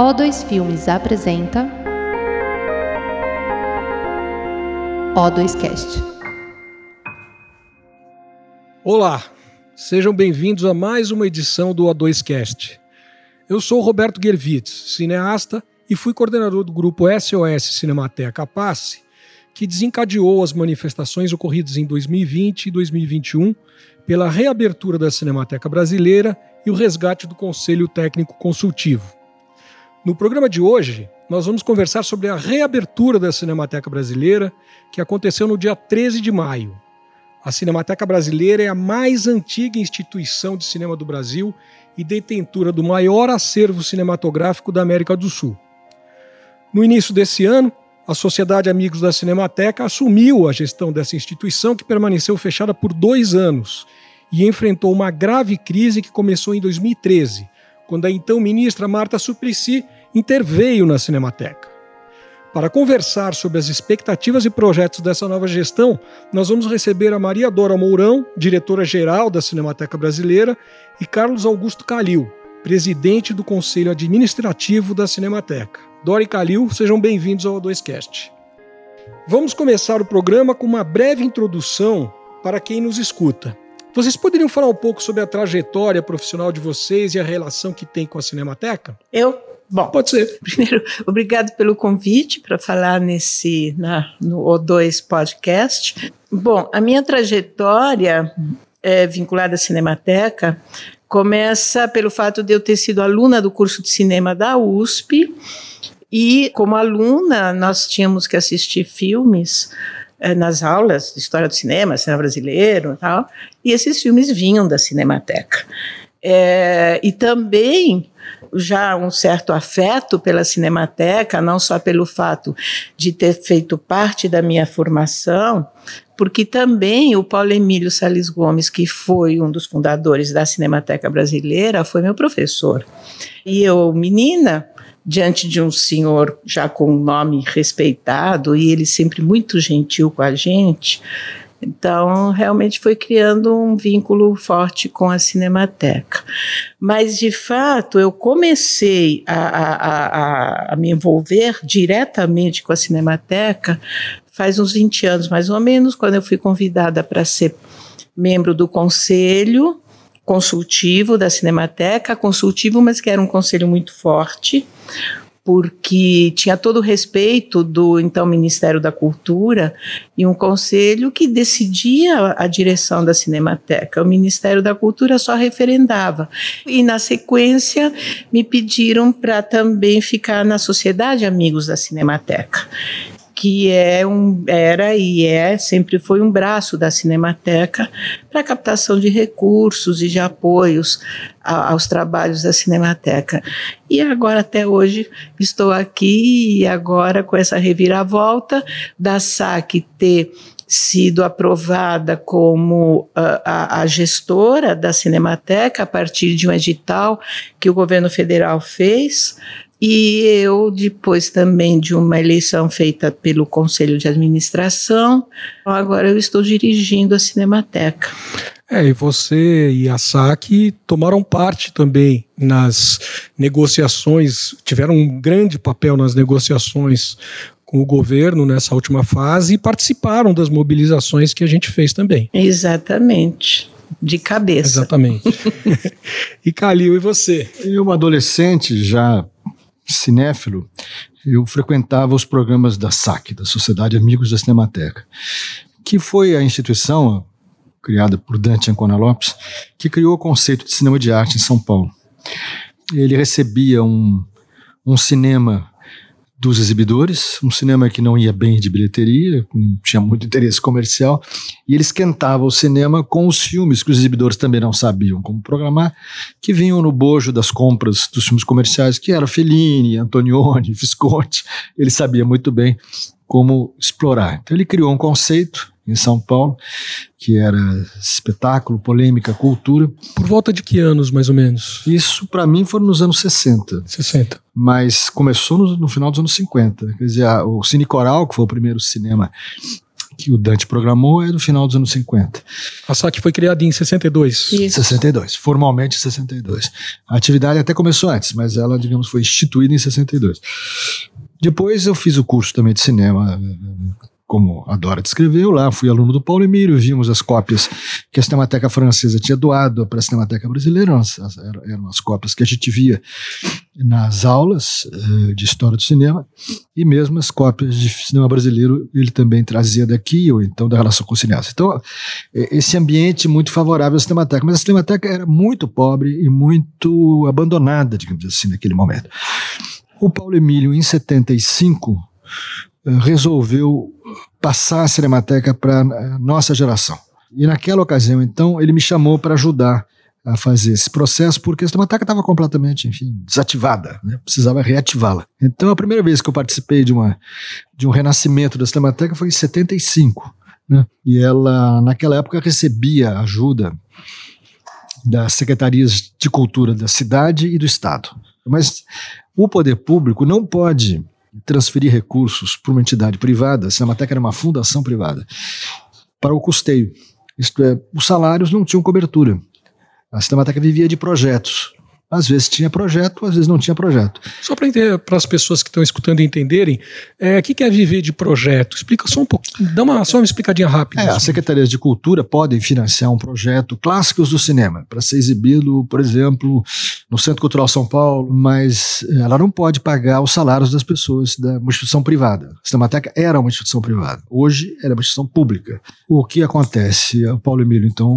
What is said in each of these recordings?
O2 Filmes apresenta O2Cast. Olá, sejam bem-vindos a mais uma edição do O2Cast. Eu sou Roberto Gervitz, cineasta e fui coordenador do grupo SOS Cinemateca Passe, que desencadeou as manifestações ocorridas em 2020 e 2021 pela reabertura da Cinemateca Brasileira e o resgate do Conselho Técnico Consultivo. No programa de hoje, nós vamos conversar sobre a reabertura da Cinemateca Brasileira, que aconteceu no dia 13 de maio. A Cinemateca Brasileira é a mais antiga instituição de cinema do Brasil e detentora do maior acervo cinematográfico da América do Sul. No início desse ano, a Sociedade Amigos da Cinemateca assumiu a gestão dessa instituição, que permaneceu fechada por dois anos e enfrentou uma grave crise que começou em 2013, quando a então ministra Marta Suplicy interveio na Cinemateca. Para conversar sobre as expectativas e projetos dessa nova gestão, nós vamos receber a Maria Dora Mourão, diretora-geral da Cinemateca Brasileira, e Carlos Augusto Calil, presidente do Conselho Administrativo da Cinemateca. Dora e Calil, sejam bem-vindos ao 2Cast. Vamos começar o programa com uma breve introdução para quem nos escuta. Vocês poderiam falar um pouco sobre a trajetória profissional de vocês e a relação que tem com a Cinemateca? Eu? Bom, pode ser. Primeiro, obrigado pelo convite para falar nesse na, no O2 Podcast. Bom, a minha trajetória é, vinculada à Cinemateca começa pelo fato de eu ter sido aluna do curso de cinema da USP e, como aluna, nós tínhamos que assistir filmes nas aulas de história do cinema, cinema brasileiro e tal, e esses filmes vinham da Cinemateca. É, e também já um certo afeto pela Cinemateca, não só pelo fato de ter feito parte da minha formação, porque também o Paulo Emílio Sales Gomes, que foi um dos fundadores da Cinemateca Brasileira, foi meu professor. E eu, menina, diante de um senhor já com um nome respeitado e ele sempre muito gentil com a gente. Então, realmente foi criando um vínculo forte com a Cinemateca. Mas, de fato, eu comecei a, a, a, a me envolver diretamente com a Cinemateca faz uns 20 anos, mais ou menos, quando eu fui convidada para ser membro do conselho consultivo da Cinemateca, consultivo, mas que era um conselho muito forte, porque tinha todo o respeito do então Ministério da Cultura e um conselho que decidia a direção da Cinemateca. O Ministério da Cultura só referendava. E na sequência me pediram para também ficar na Sociedade Amigos da Cinemateca que é um, era e é, sempre foi um braço da Cinemateca para captação de recursos e de apoios a, aos trabalhos da Cinemateca. E agora, até hoje, estou aqui e agora com essa reviravolta da SAC ter sido aprovada como a, a, a, gestora da Cinemateca a partir de um edital que o governo federal fez e eu, depois também de uma eleição feita pelo Conselho de Administração, agora eu estou dirigindo a Cinemateca. É, e você e a SAC tomaram parte também nas negociações, tiveram um grande papel nas negociações com o governo nessa última fase e participaram das mobilizações que a gente fez também. Exatamente de cabeça. Exatamente. e Calil, e você? Eu, adolescente, já cinéfilo, eu frequentava os programas da SAC, da Sociedade Amigos da Cinemateca, que foi a instituição criada por Dante Ancona Lopes, que criou o conceito de cinema de arte em São Paulo. Ele recebia um, um cinema dos exibidores, um cinema que não ia bem de bilheteria, tinha muito interesse comercial, e ele esquentava o cinema com os filmes que os exibidores também não sabiam como programar, que vinham no bojo das compras dos filmes comerciais, que era Fellini, Antonioni, Visconti, ele sabia muito bem como explorar. Então ele criou um conceito em São Paulo, que era espetáculo, polêmica, cultura. Por volta de que anos, mais ou menos? Isso, para mim, foram nos anos 60. 60. Mas começou no, no final dos anos 50. Quer dizer, a, o Cine Coral, que foi o primeiro cinema que o Dante programou é do final dos anos 50. A SAC foi criada em 62. Isso. 62, formalmente 62. A atividade até começou antes, mas ela, digamos, foi instituída em 62. Depois eu fiz o curso também de cinema como a Dora descreveu lá, fui aluno do Paulo Emílio, vimos as cópias que a Cinemateca Francesa tinha doado para a Cinemateca Brasileira, eram, as cópias que a gente via nas aulas uh, de História do Cinema, e mesmo as cópias de cinema brasileiro ele também trazia daqui, ou então da relação com o cineasta. Então, esse ambiente muito favorável à Cinemateca, mas a Cinemateca era muito pobre e muito abandonada, digamos assim, naquele momento. O Paulo Emílio, em 75, resolveu passar a Cinemateca para a nossa geração. E naquela ocasião, então, ele me chamou para ajudar a fazer esse processo, porque a Cinemateca estava completamente, enfim, desativada, né? precisava reativá-la. Então, a primeira vez que eu participei de, uma, de um renascimento da Cinemateca foi em 75. Né? E ela, naquela época, recebia ajuda das secretarias de cultura da cidade e do estado. Mas o poder público não pode transferir recursos para uma entidade privada, a Cinemateca era uma fundação privada, para o custeio. Isto é, os salários não tinham cobertura. A Cinemateca vivia de projetos. Às vezes tinha projeto, às vezes não tinha projeto. Só para as pessoas que estão escutando entenderem, é, o que é viver de projeto? Explica só um pouquinho, dá uma, só uma explicadinha rápida. É, as secretarias de cultura podem financiar um projeto clássicos do cinema, para ser exibido, por exemplo, no Centro Cultural São Paulo, mas ela não pode pagar os salários das pessoas da uma instituição privada. A Cinemateca era uma instituição privada, hoje ela é uma instituição pública. O que acontece? O Paulo Emílio, então,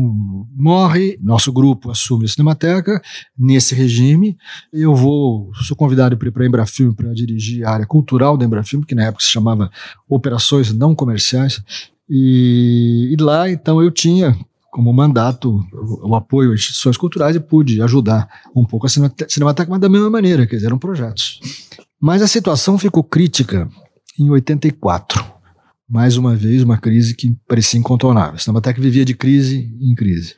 morre, nosso grupo assume a Cinemateca, nesse regime. Eu vou, sou convidado para ir para a Embrafilme para dirigir a área cultural da Embrafilme, que na época se chamava Operações Não Comerciais. E, e lá, então, eu tinha como mandato o, apoio a instituições culturais e pude ajudar um pouco a Cinemateca, mas da mesma maneira, quer dizer, eram projetos. Mas a situação ficou crítica em 84. Mais uma vez, uma crise que parecia incontornável. A Cinemateca vivia de crise em crise.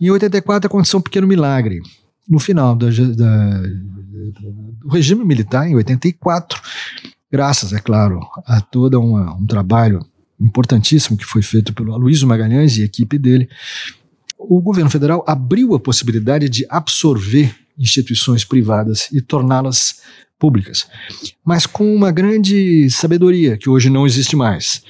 Em 84 aconteceu um pequeno milagre no final da, da, do regime militar, em 84, graças, é claro, a todo um trabalho importantíssimo que foi feito pelo Aloysio Magalhães e equipe dele, o governo federal abriu a possibilidade de absorver instituições privadas e torná-las públicas, mas com uma grande sabedoria que hoje não existe mais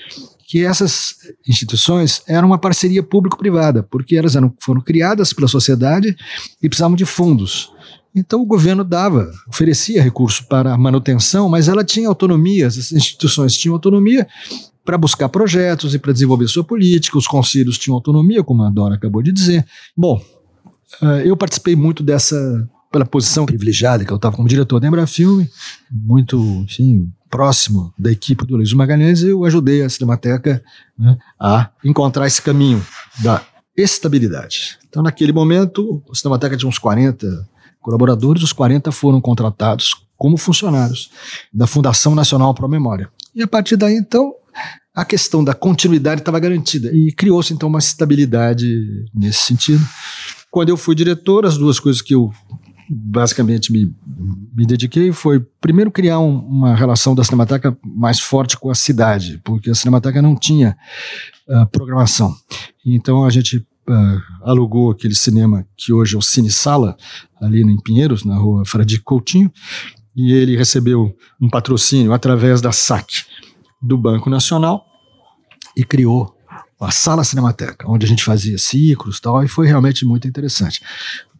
que essas instituições eram uma parceria público-privada, porque elas eram, foram criadas pela sociedade e precisavam de fundos. Então o governo dava, oferecia recurso para manutenção, mas ela tinha autonomia, as instituições tinham autonomia para buscar projetos e para desenvolver sua política, os conselhos tinham autonomia, como a Dora acabou de dizer. Bom, eh, eu participei muito dessa pela posição privilegiada que eu estava como diretor da Embrafilme, muito, enfim, próximo da equipe do Luiz Magalhães, eu ajudei a Cinemateca né, a encontrar esse caminho da estabilidade. Então, naquele momento, a Cinemateca tinha uns 40 colaboradores, os 40 foram contratados como funcionários da Fundação Nacional Pro Memória. E a partir daí, então, a questão da continuidade estava garantida e criou-se então uma estabilidade nesse sentido. Quando eu fui diretor, as duas coisas que eu basicamente me, me dediquei foi primeiro criar um, uma relação da Cinemateca mais forte com a cidade, porque a Cinemateca não tinha uh, programação. Então a gente uh, alugou aquele cinema que hoje é o Cine Sala, ali em Pinheiros, na rua Fradique Coutinho, e ele recebeu um patrocínio através da SAC do Banco Nacional e criou a Sala Cinemateca, onde a gente fazia ciclos e tal, e foi realmente muito interessante,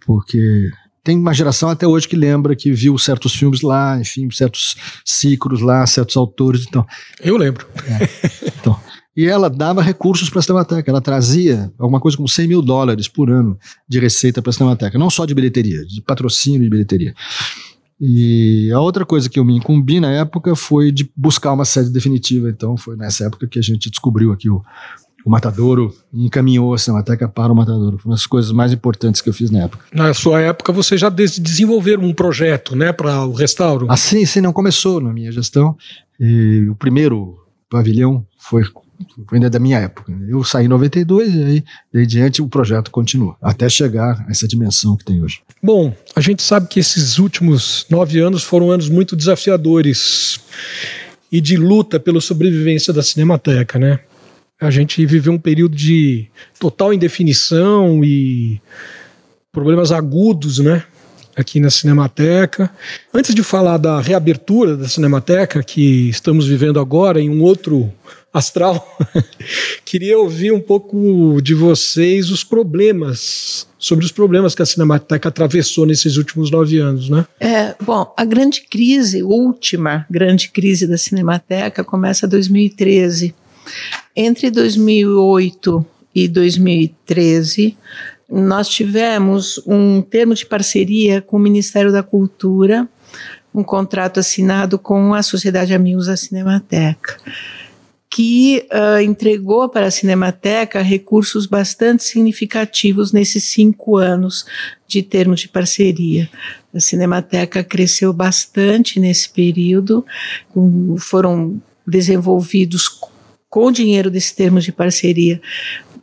porque tem uma geração até hoje que lembra que viu certos filmes lá, enfim, certos ciclos lá, certos autores. Então, eu lembro. É, então, e ela dava recursos para a Cinemateca, ela trazia alguma coisa como 100 mil dólares por ano de receita para a Cinemateca, não só de bilheteria, de patrocínio de bilheteria. E a outra coisa que eu me incumbi na época foi de buscar uma sede definitiva, então foi nessa época que a gente descobriu aqui o, o Matadouro encaminhou a Cinemateca para o Matadouro. Foi uma das coisas mais importantes que eu fiz na época. Na sua época, você já desenvolveu um projeto né, para o restauro? Ah, sim, sim, não começou na minha gestão. E o primeiro pavilhão foi, foi ainda da minha época. Eu saí em 92 e aí, daí diante, o projeto continua, até chegar a essa dimensão que tem hoje. Bom, a gente sabe que esses últimos nove anos foram anos muito desafiadores e de luta pela sobrevivência da Cinemateca, né? A gente viveu um período de total indefinição e problemas agudos, né? Aqui na Cinemateca. Antes de falar da reabertura da Cinemateca, que estamos vivendo agora em um outro astral, queria ouvir um pouco de vocês os problemas, sobre os problemas que a Cinemateca atravessou nesses últimos nove anos, né? É, bom, a grande crise, última grande crise da Cinemateca começa em 2013. Entre 2008 e 2013, nós tivemos um termo de parceria com o Ministério da Cultura, um contrato assinado com a Sociedade Amigos da Cinemateca que uh, entregou para a Cinemateca recursos bastante significativos nesses cinco anos de termos de parceria. A Cinemateca cresceu bastante nesse período, com, foram desenvolvidos com o dinheiro desse termo de parceria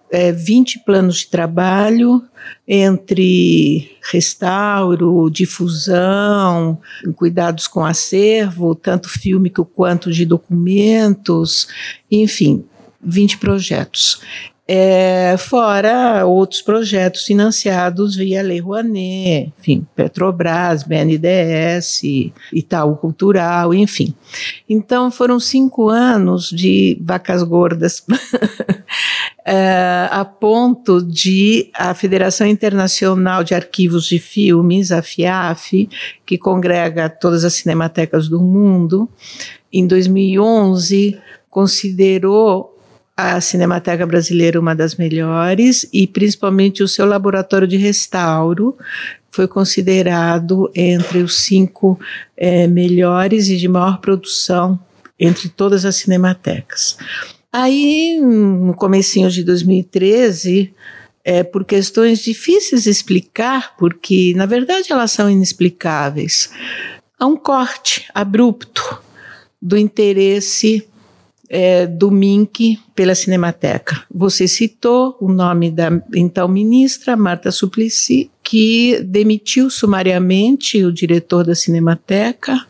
é, 20 planos de trabalho entre restauro, difusão, cuidados com acervo, tanto fílmico quanto de documentos, enfim, 20 projetos. É, fora outros projetos financiados via Lei Rouanet, enfim, Petrobras, BNDES, Itaú Cultural, enfim. Então foram cinco anos de vacas gordas é, a ponto de a Federação Internacional de Arquivos de Filmes, a FIAF, que congrega todas as cinematecas do mundo, em 2011 considerou a Cinemateca Brasileira uma das melhores e principalmente o seu laboratório de restauro foi considerado entre os cinco é, melhores e de maior produção entre todas as cinematecas. Aí, no comecinho de 2013, é, por questões difíceis de explicar, porque na verdade elas são inexplicáveis, há um corte abrupto do interesse é, do MINC pela Cinemateca. Você citou o nome da então ministra, Marta Suplicy, que demitiu sumariamente o diretor da Cinemateca,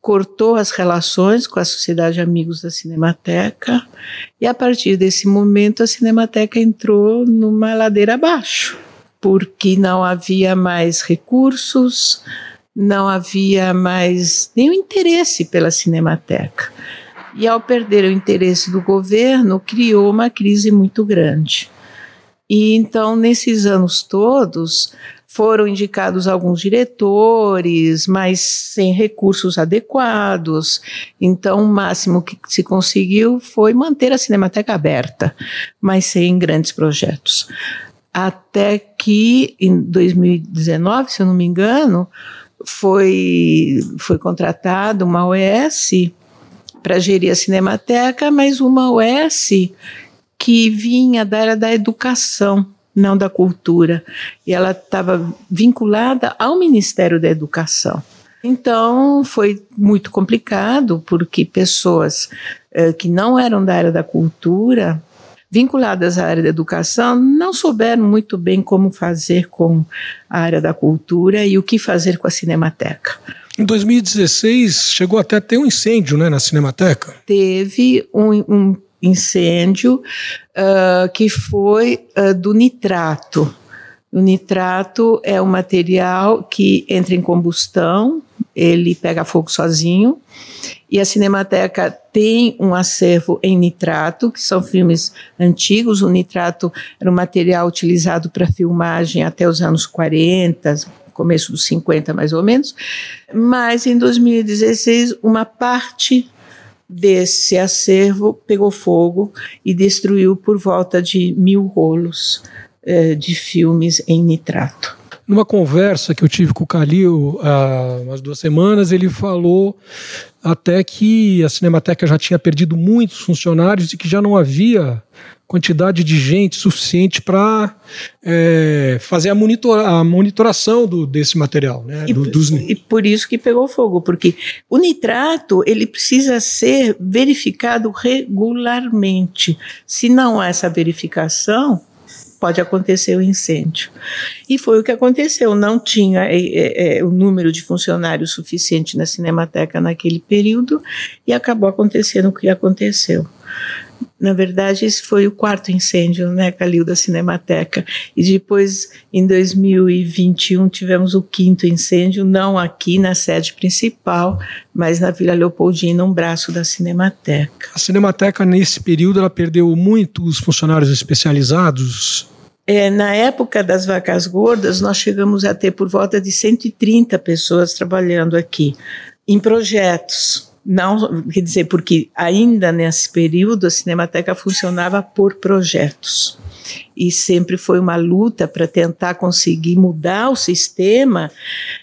cortou as relações com a Sociedade Amigos da Cinemateca e a partir desse momento a Cinemateca entrou numa ladeira abaixo, porque não havia mais recursos, não havia mais nenhum interesse pela Cinemateca. E ao perder o interesse do governo, criou uma crise muito grande. E então, nesses anos todos, foram indicados alguns diretores, mas sem recursos adequados. Então, o máximo que se conseguiu foi manter a Cinemateca aberta, mas sem grandes projetos. Até que, em 2019, se eu não me engano, foi, foi contratada uma OS para gerir a Cinemateca, mas uma OS que vinha da área da educação não da cultura. E ela estava vinculada ao Ministério da Educação. Então foi muito complicado, porque pessoas eh, que não eram da área da cultura, vinculadas à área da educação, não souberam muito bem como fazer com a área da cultura e o que fazer com a Cinemateca. Em 2016, chegou até a ter um incêndio né, na Cinemateca? Teve um, um incêndio uh, que foi uh, do nitrato. O nitrato é um material que entra em combustão, ele pega fogo sozinho, e a Cinemateca tem um acervo em nitrato, que são filmes antigos. O nitrato era um material utilizado para filmagem até os anos 40, começo dos 50 mais ou menos. Mas em 2016, uma parte desse acervo pegou fogo e destruiu por volta de mil rolos eh, de filmes em nitrato. Numa conversa que eu tive com o Calil há umas duas semanas, ele falou até que a Cinemateca já tinha perdido muitos funcionários e que já não havia quantidade de gente suficiente para é, fazer a, monitor, a monitoração do, desse material, né? E, do, dos... e por isso que pegou fogo, porque o nitrato ele precisa ser verificado regularmente. Se não há essa verificação, pode acontecer o incêndio. E foi o que aconteceu. Não tinha é, é, é, o número de funcionários suficiente na Cinemateca naquele período e acabou acontecendo o que aconteceu. Na verdade, esse foi o quarto incêndio, né, Calil, da Cinemateca. E depois, em 2021, tivemos o quinto incêndio, não aqui na sede principal, mas na Vila Leopoldina, um braço da Cinemateca. A Cinemateca, nesse período, ela perdeu muitos funcionários especializados? É, na época das vacas gordas, nós chegamos a ter por volta de 130 pessoas trabalhando aqui, em projetos não, quer dizer, porque ainda nesse período a Cinemateca funcionava por projetos. E sempre foi uma luta para tentar conseguir mudar o sistema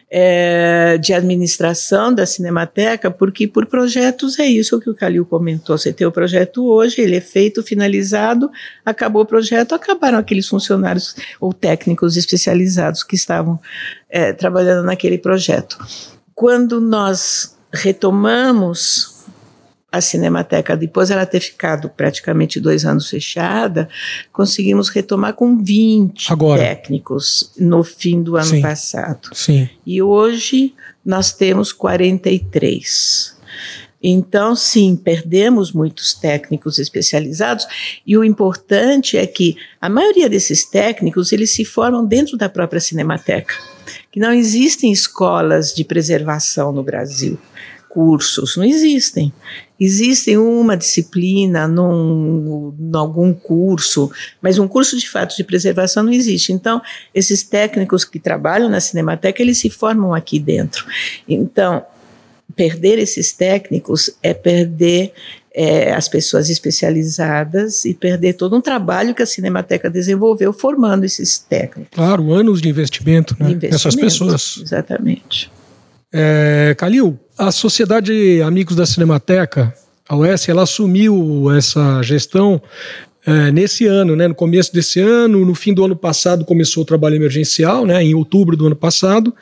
é, de administração da Cinemateca, porque por projetos é isso que o Calil comentou. Você tem o projeto hoje, ele é feito, finalizado, acabou o projeto, acabaram aqueles funcionários ou técnicos especializados que estavam é, trabalhando naquele projeto. Quando nós retomamos a Cinemateca, depois ela ter ficado praticamente dois anos fechada, conseguimos retomar com 20 Agora. técnicos no fim do ano Sim. passado. Sim. E hoje nós temos 43. Então, sim, perdemos muitos técnicos especializados e o importante é que a maioria desses técnicos eles se formam dentro da própria Cinemateca, que não existem escolas de preservação no Brasil cursos, não existem. Existem uma disciplina num, num, algum curso, mas um curso de fato de preservação não existe. Então, esses técnicos que trabalham na Cinemateca, eles se formam aqui dentro. Então, perder esses técnicos é perder é, as pessoas especializadas e perder todo um trabalho que a Cinemateca desenvolveu formando esses técnicos. Claro, anos de investimento, né? Essas pessoas. Exatamente. É, Calil, a Sociedade Amigos da Cinemateca, a OS, ela assumiu essa gestão é, nesse ano, né, no começo desse ano, no fim do ano passado começou o trabalho emergencial, né, em outubro do ano passado,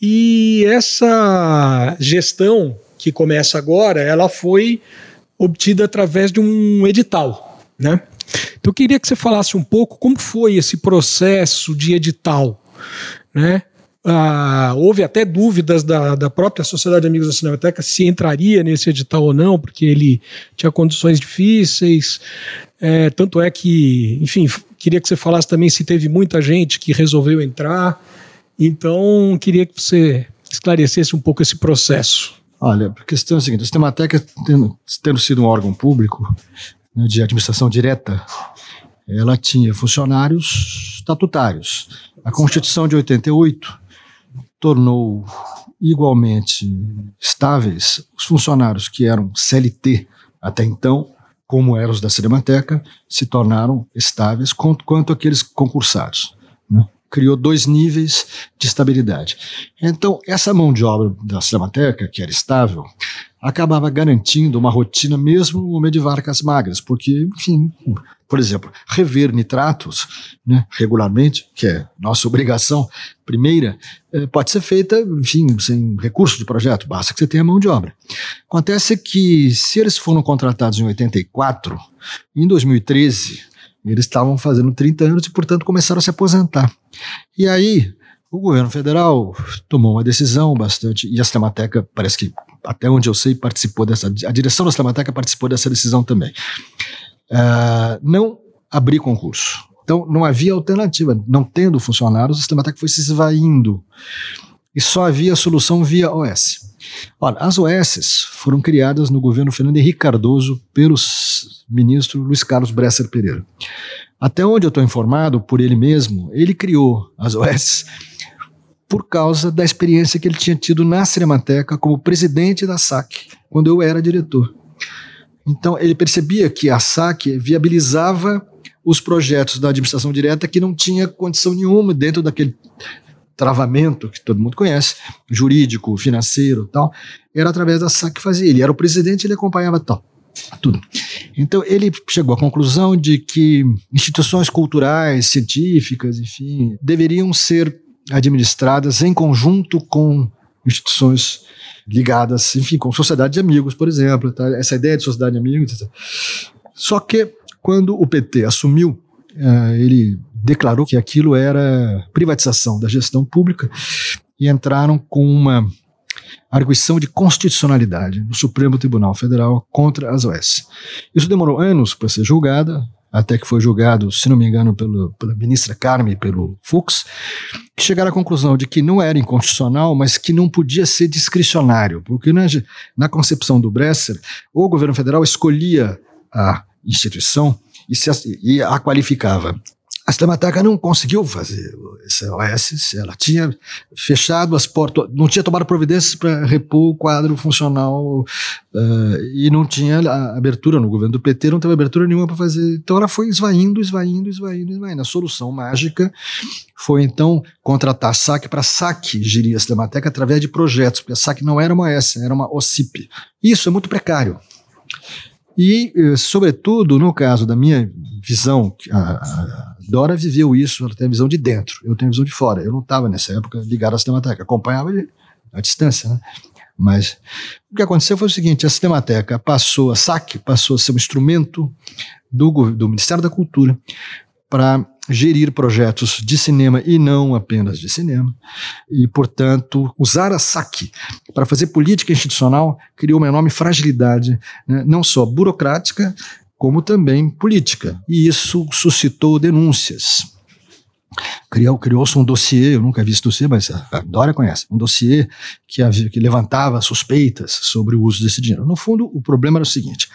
e essa gestão que começa agora, ela foi obtida através de um edital, né? Então eu queria que você falasse um pouco como foi esse processo de edital, né? Ah, houve até dúvidas da, da própria Sociedade de Amigos da Cinemateca se entraria nesse edital ou não, porque ele tinha condições difíceis. É, tanto é que, enfim, queria que você falasse também se teve muita gente que resolveu entrar. Então, queria que você esclarecesse um pouco esse processo. Olha, a questão é a seguinte: a Cinemateca, tendo, tendo sido um órgão público né, de administração direta, ela tinha funcionários estatutários. A Constituição de 88 tornou igualmente estáveis os funcionários que eram CLT até então, como eram os da Cinemateca, se tornaram estáveis quanto, quanto aqueles concursados. Né? Criou dois níveis de estabilidade. Então, essa mão de obra da Cinemateca, que era estável, acabava garantindo uma rotina mesmo no momento de vacas magras, porque, enfim, por exemplo, rever nitratos né, regularmente, que é nossa obrigação primeira, eh, pode ser feita, enfim, sem recurso de projeto, basta que você tenha mão de obra. Acontece que, se eles foram contratados em 84, em 2013, eles estavam fazendo 30 anos e, portanto, começaram a se aposentar. E aí, o governo federal tomou uma decisão bastante, e a Cinemateca, parece que, até onde eu sei, participou dessa, a direção da Cinemateca participou dessa decisão também uh, não abrir concurso. Então, não havia alternativa. Não tendo funcionários, o sistema técnico foi se esvaindo. E só havia solução via OS. Olha, as OS foram criadas no governo Fernando Henrique Cardoso pelo ministro Luiz Carlos Bresser Pereira. Até onde eu estou informado, por ele mesmo, ele criou as OS por causa da experiência que ele tinha tido na Cinemateca como presidente da SAC, quando eu era diretor. Então, ele percebia que a SAC viabilizava os projetos da administração direta que não tinha condição nenhuma dentro daquele travamento que todo mundo conhece, jurídico, financeiro tal, era através da SAC que fazia. Ele era o presidente, ele acompanhava tal, tudo. Então ele chegou à conclusão de que instituições culturais, científicas, enfim, deveriam ser administradas em conjunto com instituições ligadas, enfim, com sociedade de amigos, por exemplo, tá? essa ideia de sociedade de amigos. Só que quando o PT assumiu, uh, ele declarou que aquilo era privatização da gestão pública e entraram com uma arguição de constitucionalidade no Supremo Tribunal Federal contra as OS. Isso demorou anos para ser julgada, até que foi julgado, se não me engano, pelo, pela ministra Carme, pelo Fux, que chegaram à conclusão de que não era inconstitucional, mas que não podia ser discricionário, porque na, na concepção do Bresser, o governo federal escolhia a instituição e, se, e a qualificava a Cinemateca não conseguiu fazer esse OS, ela tinha fechado as portas, não tinha tomado providências para repor o quadro funcional uh, e não tinha abertura no governo do PT, não teve abertura nenhuma para fazer. Então ela foi esvaindo, esvaindo, esvaindo, esvaindo. A solução mágica foi então contratar SAC para SAC gerir a Cinemateca através de projetos, porque a SAC não era uma OS, era uma OCIP. Isso é muito precário. E, eh, sobretudo, no caso da minha visão, a, a Dora viveu isso, ela tem a visão de dentro, eu tenho a visão de fora. Eu não estava nessa época ligado à Cinemateca, acompanhava à distância, né? Mas o que aconteceu foi o seguinte: a Cinemateca passou, a SAC passou a ser um instrumento do, do Ministério da Cultura para gerir projetos de cinema e não apenas de cinema, e, portanto, usar a SAC para fazer política institucional criou uma enorme fragilidade, né, não só burocrática, como também política. E isso suscitou denúncias. Criou-se um dossiê, eu nunca vi esse dossiê, mas a Dória conhece, um dossiê que, havia, que levantava suspeitas sobre o uso desse dinheiro. No fundo, o problema era o seguinte: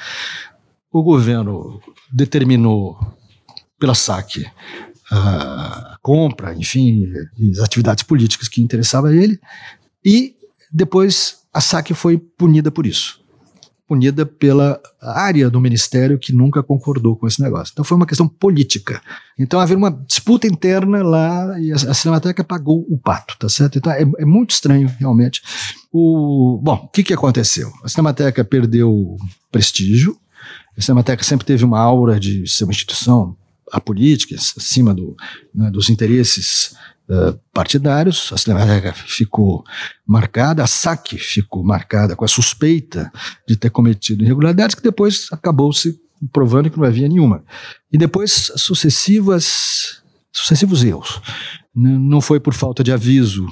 o governo determinou pela SAC a compra, enfim, as atividades políticas que interessavam a ele, e depois a SAC foi punida por isso. Punida pela área do ministério que nunca concordou com esse negócio. Então foi uma questão política. Então havia uma disputa interna lá e a, a Cinemateca pagou o pato, tá certo? Então é, é muito estranho, realmente. O, bom, o que, que aconteceu? A Cinemateca perdeu prestígio, a Cinemateca sempre teve uma aura de ser uma instituição a política, acima do, né, dos interesses uh, partidários. A Cinemateca ficou marcada, a SAC ficou marcada com a suspeita de ter cometido irregularidades, que depois acabou se provando que não havia nenhuma. E depois sucessivas, sucessivos erros. Não foi por falta de aviso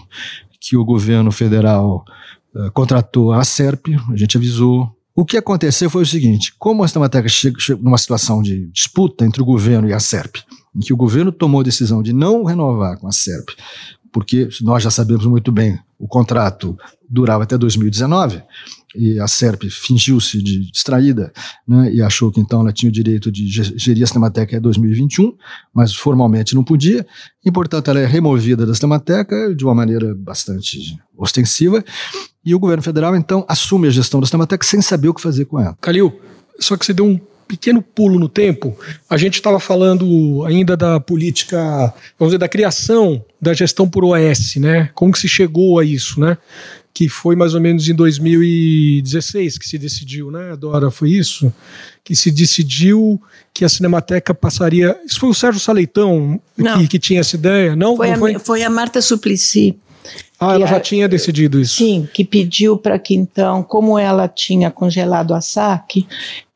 que o governo federal uh, contratou a SERP, a gente avisou, o que aconteceu foi o seguinte: como a Cinemateca chegou numa situação de disputa entre o governo e a SERP, em que o governo tomou a decisão de não renovar com a SERP, porque nós já sabemos muito bem, o contrato durava até 2019, e a SERP fingiu-se de distraída né, e achou que então ela tinha o direito de gerir a Cinemateca até 2021, mas formalmente não podia, e portanto ela é removida da Cinemateca de uma maneira bastante ostensiva, e o governo federal então assume a gestão da Cinemateca sem saber o que fazer com ela. Calil, só que você deu um pequeno pulo no tempo, a gente estava falando ainda da política, vamos dizer, da criação da gestão por OS, né? Como que se chegou a isso, né? Que foi mais ou menos em 2016 que se decidiu, né, Dora? Foi isso? Que se decidiu que a Cinemateca passaria. Isso foi o Sérgio Saleitão que, que, tinha essa ideia? Não? Foi, Não a, foi? foi a Marta Suplicy. Ah, ela já tinha decidido isso. Sim, que pediu para que então, como ela tinha congelado a SAC,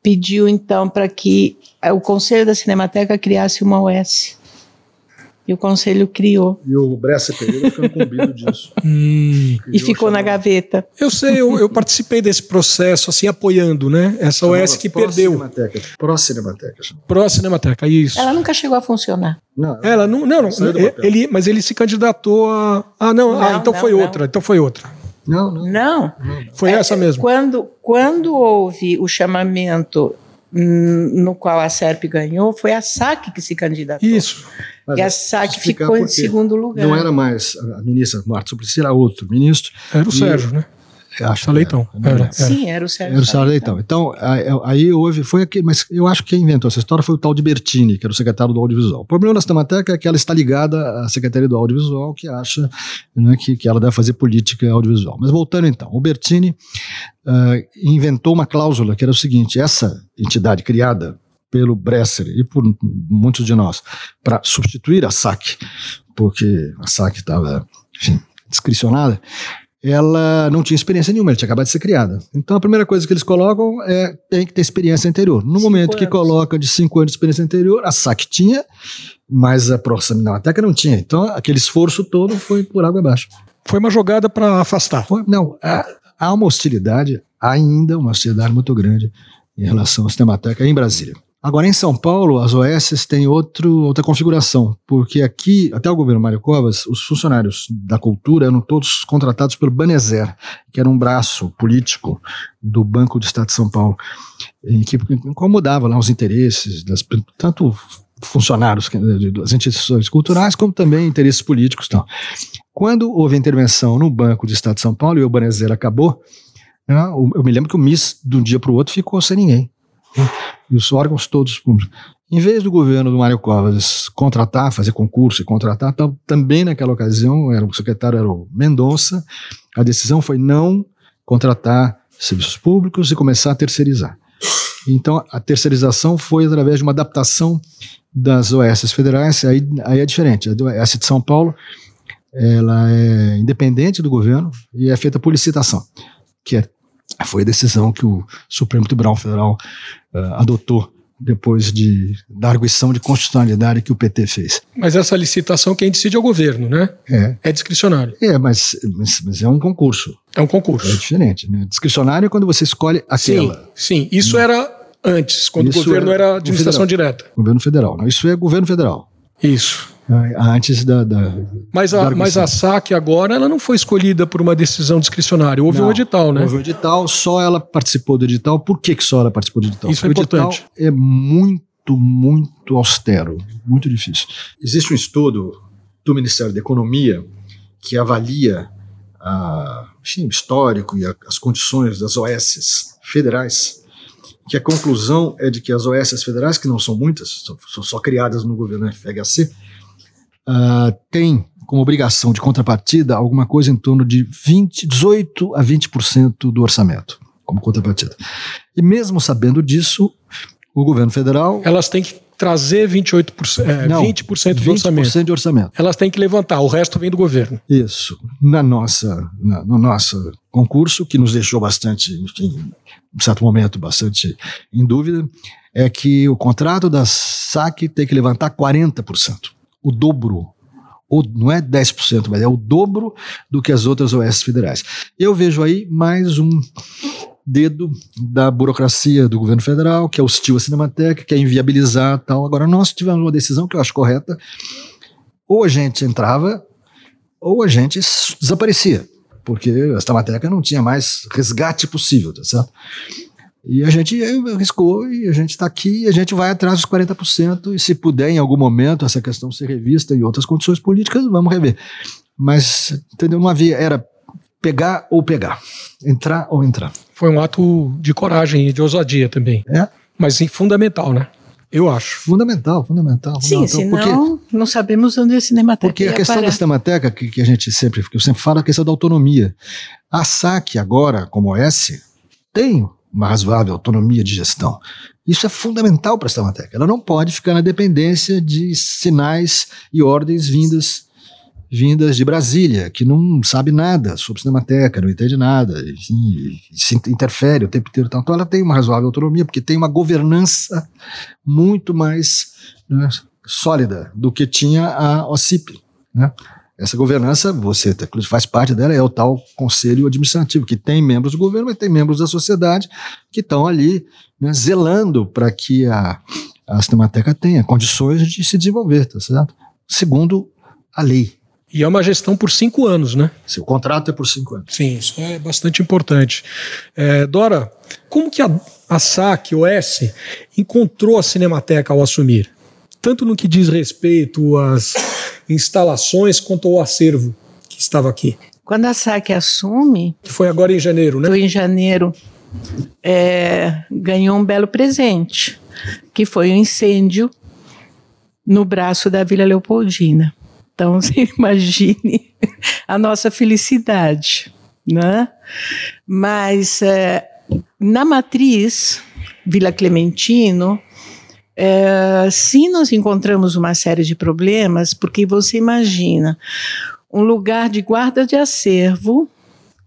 pediu então para que o Conselho da Cinemateca criasse uma OS. E o conselho criou. E o Bressa Pereira ficou incumbido disso. Hum. E ficou na gaveta. Eu sei, eu, eu, participei desse processo, assim, apoiando, né? Essa OS que perdeu. Cinemateca. Pró-Cinemateca. Pró-Cinemateca, isso. Ela nunca chegou a funcionar. Não, ela não, não, não ele, mas ele se candidatou a. Ah, não, não ah, então não, foi não. outra, então foi outra. Não, não. Não. Foi é, essa mesmo. Quando, quando houve o chamamento no qual a SERP ganhou, foi a SAC que se candidatou. Isso. Mas e a SAC ficou em segundo lugar. Não era mais a ministra Marta Suplicy, era outro ministro. Era o Sérgio, né? Acho Leitão. Era, era. Sim, era o Sérgio. Era o Sérgio Leitão. Então, aí houve, foi aqui, mas eu acho que quem inventou essa história foi o tal de Bertini, que era o secretário do audiovisual. O problema da Cinemateca é que ela está ligada à Secretaria do Audiovisual, que acha né, que, que ela deve fazer política audiovisual. Mas voltando então, o Bertini uh, inventou uma cláusula que era o seguinte: essa entidade criada pelo Bresser e por muitos de nós para substituir a SAC, porque a SAC estava, enfim, discricionada, ela não tinha experiência nenhuma, ela tinha acabado de ser criada. Então a primeira coisa que eles colocam é tem que ter experiência anterior. No cinco momento anos. que coloca de cinco anos de experiência anterior, a SAC tinha, mas a próxima Cinemateca não tinha. Então aquele esforço todo foi por água abaixo. Foi uma jogada para afastar. Foi, não, há, há uma hostilidade, ainda uma hostilidade muito grande em relação à Cinemateca em Brasília. Agora, em São Paulo, as OS têm outro, outra configuração, porque aqui, até o governo Mário Covas, os funcionários da cultura eram todos contratados pelo Banezer, que era um braço político do Banco do Estado de São Paulo, em que incomodava lá os interesses, das, tanto funcionários das instituições culturais, como também interesses políticos. Então. Quando houve intervenção no Banco do Estado de São Paulo e o Banezer acabou, né, eu me lembro que o MIS, de um dia para o outro, ficou sem ninguém e os órgãos todos públicos. Em vez do governo do Mário Covas contratar, fazer concurso e contratar, também naquela ocasião, era, o secretário era o Mendonça, a decisão foi não contratar serviços públicos e começar a terceirizar. Então, a terceirização foi através de uma adaptação das OS federais, aí, aí é diferente. A OS de São Paulo, ela é independente do governo e é feita por licitação, que é foi a decisão que o Supremo Tribunal Federal uh, adotou depois de, da arguição de constitucionalidade que o PT fez. Mas essa licitação quem decide é o governo, né? É. É discricionário. É, mas, mas, mas é um concurso. É um concurso. É diferente, né? Discricionário é quando você escolhe aquela. Sim, sim. isso era antes, quando Isso o governo era, era administração direta. Governo federal. Isso é governo federal. Isso. Antes da. da mas, a, da mas a SAC agora ela não foi escolhida por uma decisão discricionária. Houve não, um edital, né? Houve um edital, só ela participou do edital. Por que, que só ela participou do edital? Isso é Porque é importante. É muito, muito austero, muito difícil. Existe um estudo do Ministério da Economia que avalia a, enfim, o histórico e a, as condições das OS federais que a conclusão é de que as OS federais, que não são muitas, são só criadas no governo FHC, uh, tem como obrigação de contrapartida alguma coisa em torno de 20, 18 a 20% do orçamento, como contrapartida. E mesmo sabendo disso, o governo federal. Elas têm que trazer 28%, é, Não, 20% do 20 orçamento. de orçamento. Elas têm que levantar, o resto vem do governo. Isso. Na nossa, na, no nosso concurso, que nos deixou bastante, enfim, em certo momento, bastante em dúvida, é que o contrato da SAC tem que levantar 40%, o dobro. Ou não é 10%, mas é o dobro do que as outras OS federais. Eu vejo aí mais um dedo da burocracia do governo federal, que é hostil à Cinemateca, que é inviabilizar tal. Agora, nós tivemos uma decisão que eu acho correta. Ou a gente entrava, ou a gente desaparecia, porque a Cinemateca não tinha mais resgate possível, tá certo? E a gente arriscou e a gente está aqui e a gente vai atrás dos 40% e se puder em algum momento essa questão ser revista em outras condições políticas, vamos rever. Mas, entendeu? Não havia, era pegar ou pegar, entrar ou entrar. Foi um ato de coragem e de ousadia também. É. Mas sim, fundamental, né? Eu acho. Fundamental, fundamental. Sim, fundamental. senão porque, não sabemos onde a Cinemateca Porque a questão parar. da Cinemateca, que, que, a gente sempre, que eu sempre falo, é a questão da autonomia. A SAC agora, como OS, tem uma razoável autonomia de gestão. Isso é fundamental para a Cinemateca. Ela não pode ficar na dependência de sinais e ordens vindas vindas de Brasília, que não sabe nada sobre cinemateca, não entende nada, enfim, se interfere o tempo inteiro. Então ela tem uma razoável autonomia, porque tem uma governança muito mais né, sólida do que tinha a OCIP. Né? Essa governança, você faz parte dela, é o tal conselho administrativo, que tem membros do governo, mas tem membros da sociedade que estão ali né, zelando para que a, a Cinemateca tenha condições de se desenvolver, tá certo? Segundo a lei. E é uma gestão por cinco anos, né? Seu contrato é por cinco anos. Sim, isso é bastante importante. É, Dora, como que a, a SAC, OS, encontrou a Cinemateca ao assumir? Tanto no que diz respeito às instalações quanto ao acervo que estava aqui. Quando a SAC assume. Que foi agora em janeiro, né? Foi em janeiro. É, ganhou um belo presente, que foi o um incêndio no braço da Vila Leopoldina. Então, você imagine a nossa felicidade, né? Mas é, na matriz Vila Clementino, é, sim, nós encontramos uma série de problemas, porque você imagina um lugar de guarda de acervo,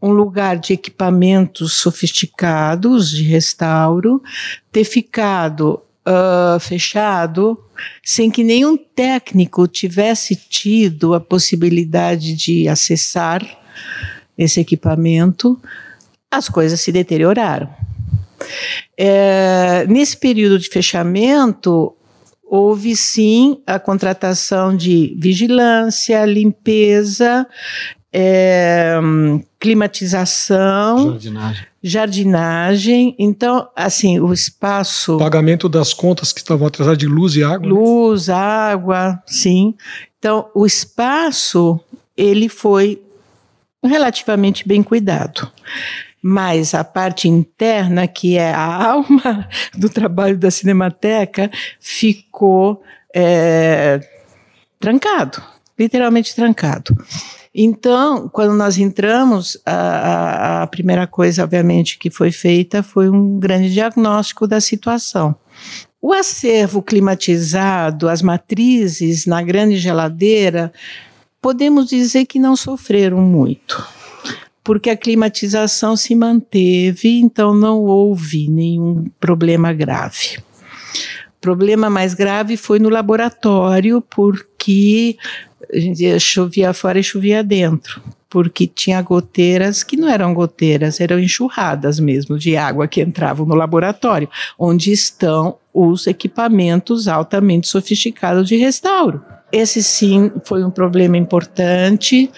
um lugar de equipamentos sofisticados de restauro, ter ficado uh, fechado, sem que nenhum técnico tivesse tido a possibilidade de acessar esse equipamento, as coisas se deterioraram. É, nesse período de fechamento, houve sim a contratação de vigilância, limpeza, é, climatização, Jardinagem. jardinagem. Então, assim, o espaço. Pagamento das contas que estavam atrasadas de luz e água. né? Luz, água, sim. Então, o espaço, ele foi relativamente bem cuidado. Mas a parte interna, que é a alma do trabalho da Cinemateca, ficou é, trancado, literalmente trancado. Então, quando nós entramos, a, a, primeira coisa, obviamente, que foi feita foi um grande diagnóstico da situação. O acervo climatizado, as matrizes na grande geladeira, podemos dizer que não sofreram muito, porque a climatização se manteve, então não houve nenhum problema grave. O problema mais grave foi no laboratório, porque chovia fora e chovia dentro, porque tinha goteiras que não eram goteiras, eram enxurradas mesmo de água que entravam no laboratório, onde estão os equipamentos altamente sofisticados de restauro. Esse sim foi um problema importante.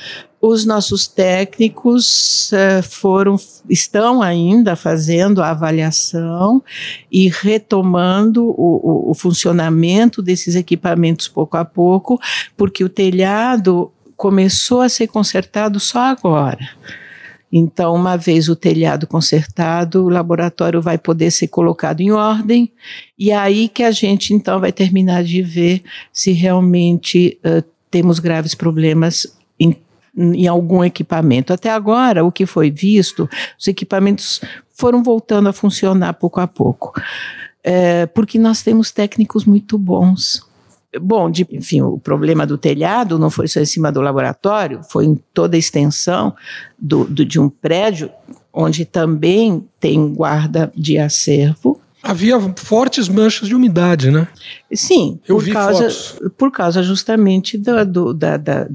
Os nossos técnicos uh, foram, estão ainda fazendo a avaliação e retomando o, o, o funcionamento desses equipamentos pouco a pouco, porque o telhado começou a ser consertado só agora. Então, uma vez o telhado consertado, o laboratório vai poder ser colocado em ordem, e aí que a gente então vai terminar de ver se realmente uh, temos graves problemas em, em algum equipamento. Até agora, o que foi visto, os equipamentos foram voltando a funcionar pouco a pouco, é, porque nós temos técnicos muito bons bom, de, enfim, o problema do telhado não foi só em cima do laboratório, foi em toda a extensão do, do, de um prédio, onde também tem guarda de acervo. Havia fortes manchas de umidade, né? Sim, Eu por vi causa, fotos. por causa justamente do, do, da, da,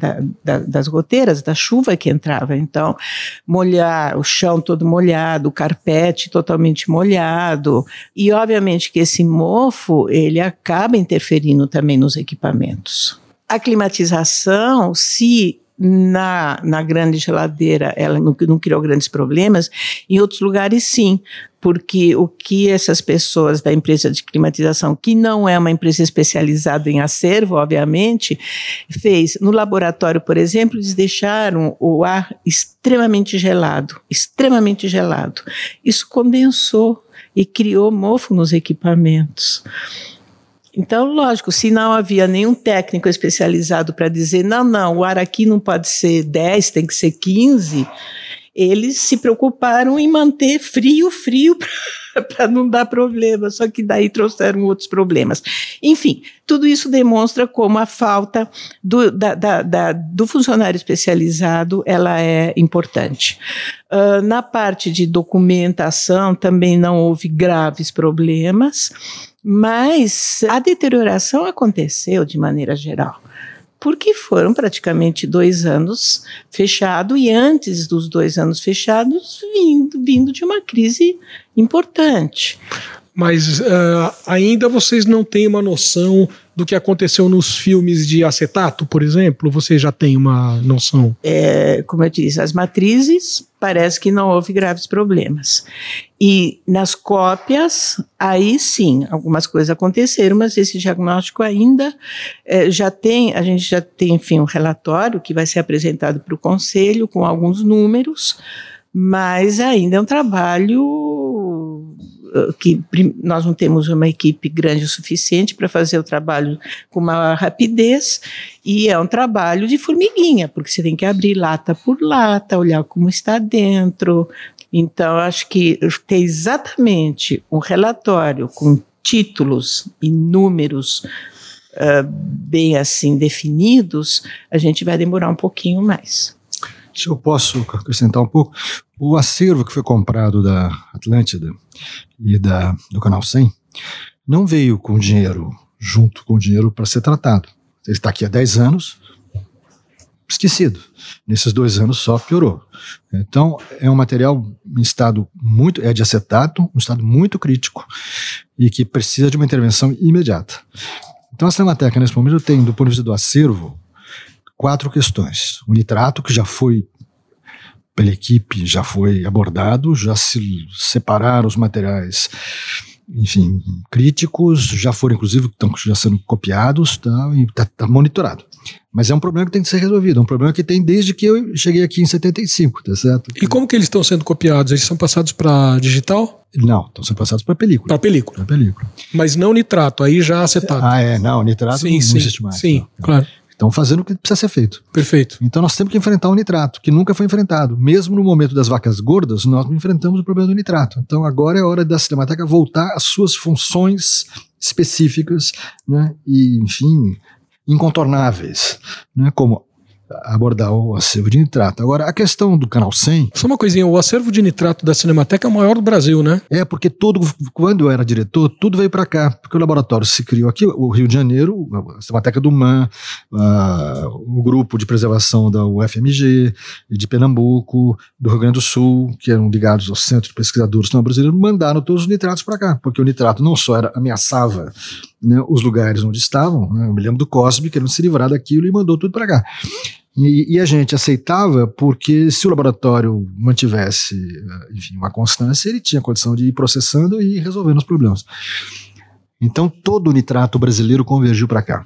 da, das goteiras, da chuva que entrava. Então, molhar o chão todo molhado, o carpete totalmente molhado. E, obviamente, que esse mofo, ele acaba interferindo também nos equipamentos. A climatização, se na, na grande geladeira ela não, não criou grandes problemas, em outros lugares sim, porque o que essas pessoas da empresa de climatização, que não é uma empresa especializada em acervo, obviamente, fez no laboratório, por exemplo, eles deixaram o ar extremamente gelado, extremamente gelado. Isso condensou e criou mofo nos equipamentos. Então, lógico, se não havia nenhum técnico especializado para dizer, não, não, o ar aqui não pode ser 10, tem que ser 15, eles se preocuparam em manter frio, frio, para não dar problema, só que daí trouxeram outros problemas. Enfim, tudo isso demonstra como a falta do, da, da, da, do funcionário especializado ela é importante. Uh, na parte de documentação também não houve graves problemas, mas a deterioração aconteceu de maneira geral porque foram praticamente dois anos fechado e antes dos dois anos fechados vindo, vindo de uma crise importante. Mas uh, ainda vocês não têm uma noção do que aconteceu nos filmes de acetato, por exemplo? Vocês já têm uma noção? É, como eu disse, as matrizes parece que não houve graves problemas. E nas cópias, aí sim, algumas coisas aconteceram, mas esse diagnóstico ainda é, já tem, a gente já tem, enfim, um relatório que vai ser apresentado para o conselho com alguns números, mas ainda é um trabalho que nós não temos uma equipe grande o suficiente para fazer o trabalho com uma rapidez e é um trabalho de formiguinha, porque você tem que abrir lata por lata, olhar como está dentro. Então, acho que ter exatamente um relatório com títulos e números uh, bem assim definidos, a gente vai demorar um pouquinho mais. Se eu posso acrescentar um pouco, o acervo que foi comprado da Atlântida e da, do Canal 100 não veio com dinheiro, junto com dinheiro para ser tratado. Ele está aqui há 10 anos, esquecido. Nesses dois anos só piorou. Então, é um material em estado muito. é de acetato, um estado muito crítico e que precisa de uma intervenção imediata. Então, a Cinemateca, nesse momento, tem, do ponto de vista do acervo, quatro questões. O nitrato, que já foi pela equipe, já foi abordado, já se separaram os materiais enfim, críticos, já foram inclusive, estão já sendo copiados tá, e está tá monitorado. Mas é um problema que tem que ser resolvido, é um problema que tem desde que eu cheguei aqui em 75, tá certo? E como que eles estão sendo copiados? Eles são passados para digital? Não, estão sendo passados para película. Para película. Para película. Mas não nitrato, aí já acetado. Ah, é, não, nitrato sim, não, sim, existe mais. Sim, não. claro. Estão fazendo o que precisa ser feito. Perfeito. Então nós temos que enfrentar o nitrato, que nunca foi enfrentado. Mesmo no momento das vacas gordas, nós não enfrentamos o problema do nitrato. Então agora é hora da Cinemateca voltar às suas funções específicas, né, e, enfim, incontornáveis, né, como abordar o acervo de nitrato. Agora, a questão do canal 100. Só uma coisinha: o acervo de nitrato da Cinemateca é o maior do Brasil, né? É, porque todo, quando eu era diretor, tudo veio para cá, porque o laboratório se criou aqui, o Rio de Janeiro, a Cinemateca do MAN, a, o grupo de preservação da UFMG, de Pernambuco, do Rio Grande do Sul, que eram ligados ao Centro de Pesquisadores Brasileiro, mandaram todos os nitratos para cá, porque o nitrato não só era, ameaçava né, os lugares onde estavam, né, eu me lembro do Cosme querendo se livrar daquilo e mandou tudo para cá. E, e, a gente aceitava porque se o laboratório mantivesse enfim, uma constância, ele tinha condição de ir processando e resolvendo os problemas. Então todo o nitrato brasileiro convergiu para cá.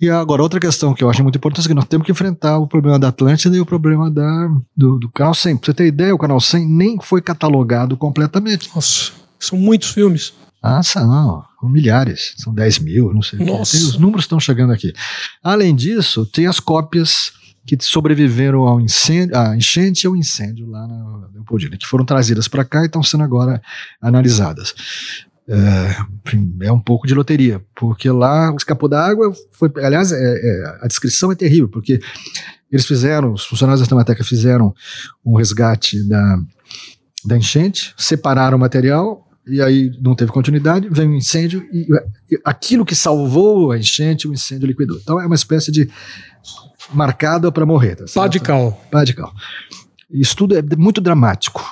E agora, outra questão que eu acho muito importante é que nós temos que enfrentar o problema da Atlântida e o problema da, do, do Canal 100. Pra você ter ideia, o Canal 100 nem foi catalogado completamente. Nossa, são muitos filmes. Ah, não, são milhares, são 10 mil, não sei. Nossa. Os números estão chegando aqui. Além disso, tem as cópias que sobreviveram ao incêndio, à enchente e ao incêndio lá na Leopoldina, que foram trazidas para cá e estão sendo agora analisadas. É, é, um pouco de loteria, porque lá escapou da água, foi, aliás, é, é, a descrição é terrível, porque eles fizeram, os funcionários da Temateca fizeram um resgate da, da enchente, separaram o material, e aí não teve continuidade, veio um incêndio e, aquilo que salvou a enchente, o incêndio liquidou. Então é uma espécie de marcada para morrer. Tá Pá de cal. Pá de cal. Isso tudo é muito dramático.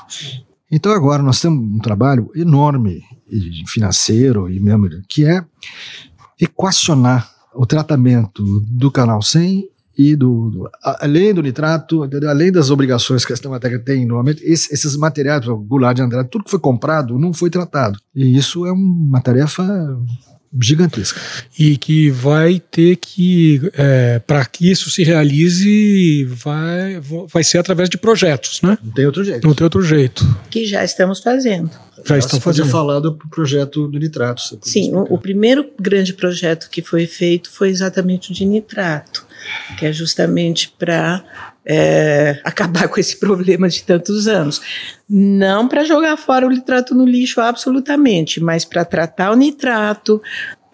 Então agora nós temos um trabalho enorme financeiro e mesmo que é equacionar o tratamento do canal 100 e do, do, além do nitrato, entendeu? além das obrigações que a Cinemateca tem normalmente, esses, esses materiais, o Goulart de Andrade, tudo que foi comprado não foi tratado. E isso é uma tarefa gigantesca. E que vai ter que, é, para que isso se realize, vai, vai ser através de projetos, né? Não tem outro jeito. Não tem outro jeito. Que já estamos fazendo. Já estão fazendo. do projeto do nitrato. Sim, o, o, primeiro grande projeto que foi feito foi exatamente o de nitrato, que é justamente para é, acabar com esse problema de tantos anos. Não para jogar fora o nitrato no lixo, absolutamente, mas para tratar o nitrato,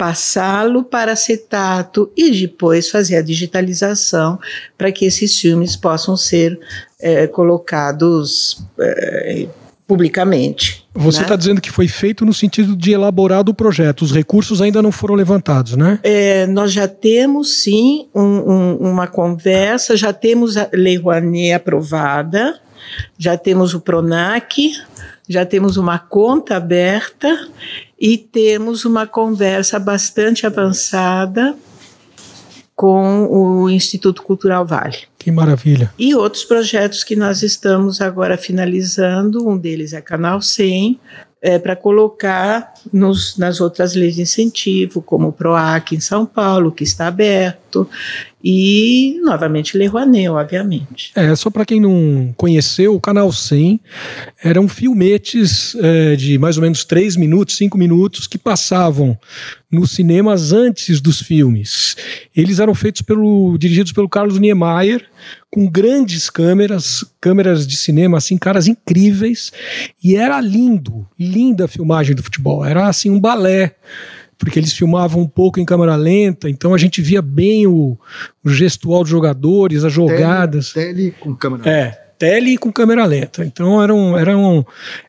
passá-lo para acetato e depois fazer a digitalização para que esses filmes possam ser é, colocados é, publicamente. Você está né? dizendo que foi feito no sentido de elaborar o projeto, os recursos ainda não foram levantados, né? É, nós já temos sim um, um, uma conversa, já temos a Lei Rouanet aprovada, já temos o PRONAC, já temos uma conta aberta e temos uma conversa bastante avançada com o Instituto Cultural Vale. Que maravilha. E outros projetos que nós estamos agora finalizando, um deles é Canal 100, é, para colocar nos, nas outras leis de incentivo, como o PROAC em São Paulo, que está aberto, e novamente Le Rouanet, obviamente. É, só para quem não conheceu, o Canal 100 eram filmetes é, de mais ou menos 3 minutos, 5 minutos, que passavam nos cinemas antes dos filmes. Eles eram feitos pelo dirigidos pelo Carlos Niemeyer, com grandes câmeras, câmeras de cinema, assim, caras incríveis, e era lindo, linda a filmagem do futebol, era assim um balé, porque eles filmavam um pouco em câmera lenta, então a gente via bem o, o gestual dos jogadores, as jogadas. Tele, tele com câmera lenta. É, tele com câmera lenta. Então era, um, era, um,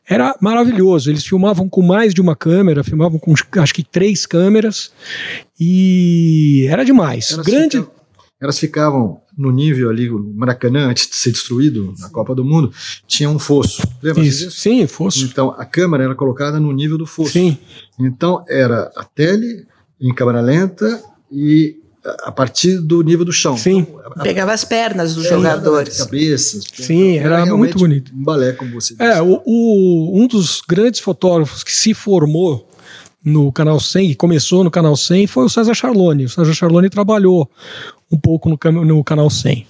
era maravilhoso. Eles filmavam com mais de uma câmera, filmavam com acho que três câmeras e era demais. Elas Grande. Ficavam, elas ficavam no nível ali, o Maracanã, antes de ser destruído na Copa do Mundo, tinha um fosso. Lembra Isso. disso? Sim, fosse. Então a câmera era colocada no nível do fosso. Sim. Então era a tele em câmera lenta e a partir do nível do chão. Sim. A- Pegava as pernas dos a- jogadores. Cabeças. Sim, era realmente muito bonito. Um balé, como você disse. É, o, o- um dos grandes fotógrafos que se formou no Canal 100, e começou no Canal 100, foi o César Charlone. O César Charlone trabalhou um pouco no, no Canal 100.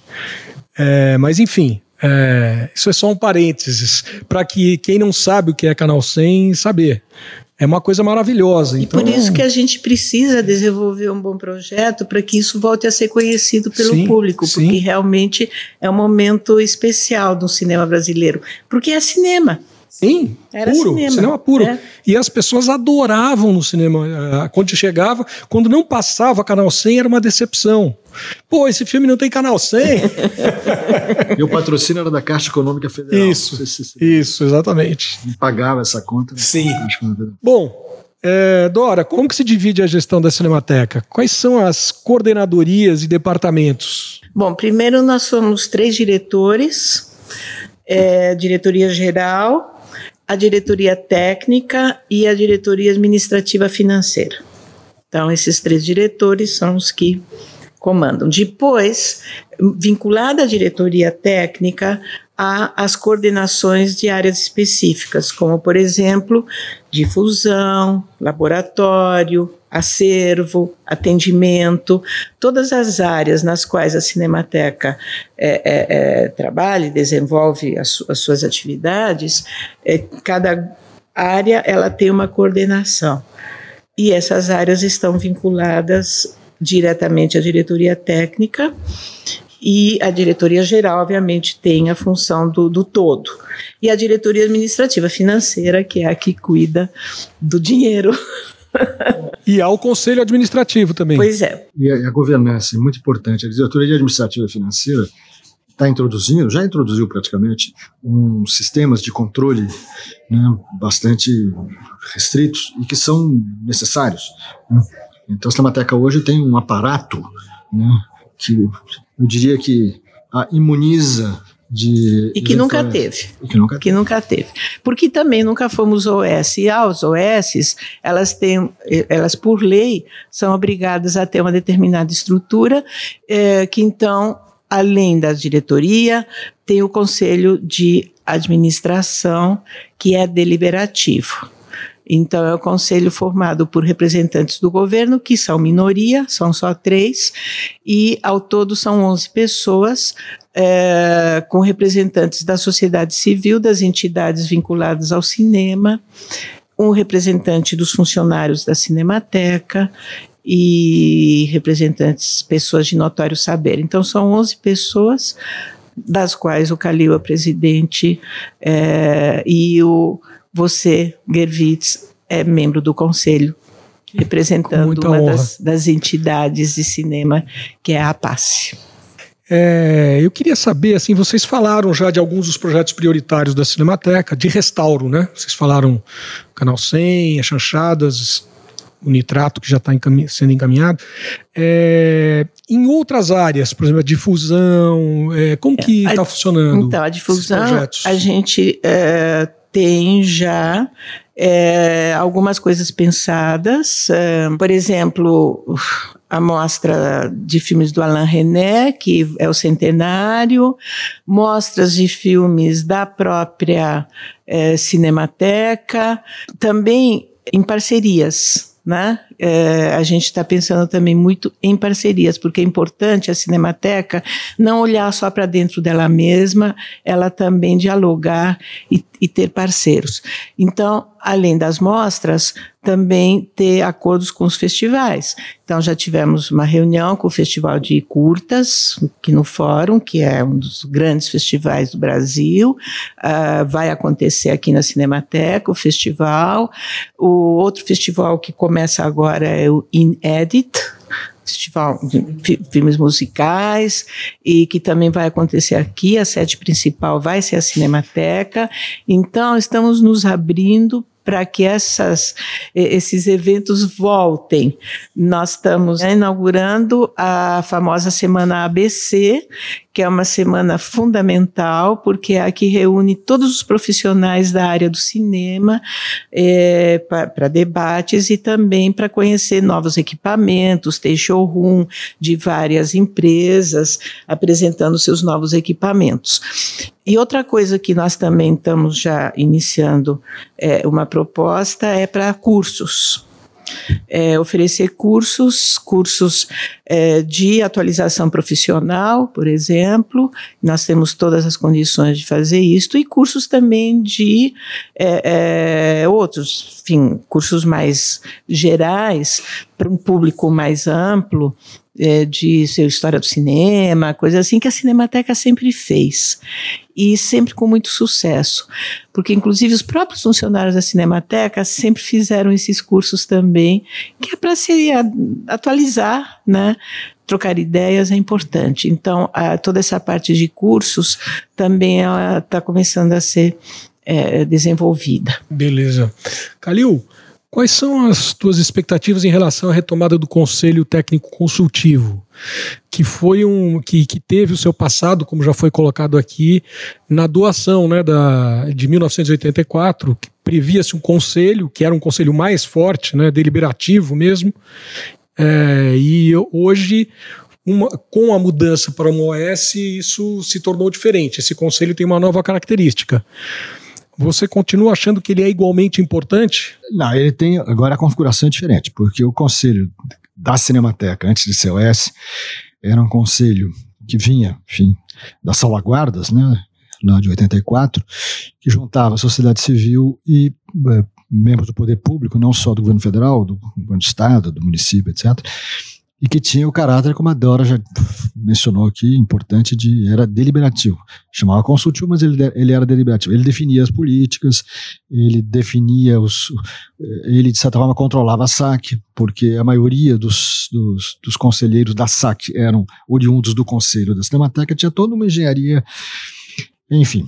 É, mas, enfim, é, isso é só um parênteses, para que quem não sabe o que é Canal 100 saber. É uma coisa maravilhosa. E então, por isso que a gente precisa desenvolver um bom projeto para que isso volte a ser conhecido pelo Sim, público, sim. porque realmente é um momento especial do cinema brasileiro. Porque é cinema. Sim, Era puro, cinema, cinema, puro. é. E as pessoas adoravam no cinema. ah, Quando chegava, quando não passava Canal 100, era uma decepção. Pô, esse filme não tem Canal 100? E o patrocínio era da Caixa Econômica Federal. Isso. Sei se você Isso, exatamente. pagava essa conta. né? Sim. Bom, é, Dora, como que se divide a gestão da Cinemateca? Quais são as coordenadorias e departamentos? Bom, primeiro nós somos três diretores: é, diretoria geral, a diretoria técnica e a diretoria administrativa financeira. Então, esses três diretores são os que comandam. Depois, vinculada à diretoria técnica, há as coordenações de áreas específicas, como, por exemplo, difusão, laboratório, acervo, atendimento, todas as áreas nas quais a Cinemateca é, é, é, trabalha e desenvolve as, su- as suas atividades, é, cada área ela tem uma coordenação. E essas áreas estão vinculadas diretamente à diretoria técnica e a diretoria geral, obviamente, tem a função do, do todo. E a diretoria administrativa financeira, que é a que cuida do dinheiro. E há o conselho administrativo também. Pois é. E a, a governança é muito importante. A diretoria administrativa financeira está introduzindo, já introduziu praticamente, uns sistemas de controle né, bastante restritos e que são necessários. né. Então, a Cinemateca hoje tem um aparato né, que eu diria que a imuniza de. E que nunca teve. E que nunca que nunca teve. Porque também nunca fomos OS. E as OS, elas têm, elas por lei, são obrigadas a ter uma determinada estrutura, eh, que então, além da diretoria, tem o conselho de administração, que é deliberativo. Então, é o conselho formado por representantes do governo, que são minoria, são só três, e ao todo são 11 pessoas, eh, com representantes da sociedade civil, das entidades vinculadas ao cinema, um representante dos funcionários da Cinemateca e representantes, pessoas de notório saber. Então, são 11 pessoas, das quais o Calil é presidente eh, e o você, Gervitz, é membro do conselho, representando uma das, das entidades de cinema, que é a APACE. É, eu queria saber, assim, vocês falaram já de alguns dos projetos prioritários da Cinemateca, de restauro, né? Vocês falaram Canal 100, as chanchadas, o nitrato que já está sendo encaminhado. É, em outras áreas, por exemplo, a difusão, é, como que a- está funcionando? Então, a difusão, a gente eh, tem já eh, algumas coisas pensadas. eh, por exemplo, a mostra de filmes do Alain René, que é o centenário, mostras de filmes da própria eh, Cinemateca, também em parcerias. Né? Eh, a gente está pensando também muito em parcerias, porque é importante a Cinemateca não olhar só para dentro dela mesma, ela também dialogar e, e ter parceiros. Então, além das mostras, também ter acordos com os festivais. Então, já tivemos uma reunião com o Festival de Curtas, aqui no Fórum, que é um dos grandes festivais do Brasil. Ah, vai acontecer aqui na Cinemateca o festival. O outro festival que começa agora é o Inedit, festival de fi- filmes musicais e que também vai acontecer aqui. A sede principal vai ser a Cinemateca. Então, estamos nos abrindo para que essas, esses eventos voltem. Nós estamos inaugurando a famosa Semana ABC, que é uma semana fundamental, porque é a que reúne todos os profissionais da área do cinema é, para debates e também para conhecer novos equipamentos, ter showroom de várias empresas apresentando seus novos equipamentos. E outra coisa que nós também estamos já iniciando é, uma proposta é para cursos. É, oferecer cursos, cursos é, de atualização profissional, por exemplo, nós temos todas as condições de fazer isso, e cursos também de é, é outros, enfim, cursos mais gerais, para um público mais amplo, é, de seu história do cinema, coisa assim que a Cinemateca sempre fez e sempre com muito sucesso, porque inclusive os próprios funcionários da Cinemateca sempre fizeram esses cursos também, que é para se atualizar, né? Trocar ideias é importante. Então, a, toda essa parte de cursos também está começando a ser é, desenvolvida. Beleza. Calil, Quais são as tuas expectativas em relação à retomada do Conselho Técnico Consultivo, que foi um que, que teve o seu passado, como já foi colocado aqui, na doação né, da, de 1984, que previa-se um conselho, que era um conselho mais forte, né, deliberativo mesmo, é, e hoje uma, com a mudança para uma OS, isso se tornou diferente. Esse conselho tem uma nova característica. Você continua achando que ele é igualmente importante? Não, ele tem. Agora a configuração é diferente, porque o conselho da Cinemateca, antes de ser OS, era um conselho que vinha, enfim, das salvaguardas, né? Lá de 84, que juntava a sociedade civil e é, membros do poder público, não só do governo federal, do governo do estado, do município, etc e que tinha o caráter, como a Dora já mencionou aqui, importante, de era deliberativo. Chamava consultivo, mas ele, ele era deliberativo. Ele definia as políticas, ele definia os. Ele, de certa forma, controlava a SAC, porque a maioria dos, dos, dos conselheiros da SAC eram oriundos do conselho da Cinemateca, tinha toda uma engenharia. Enfim,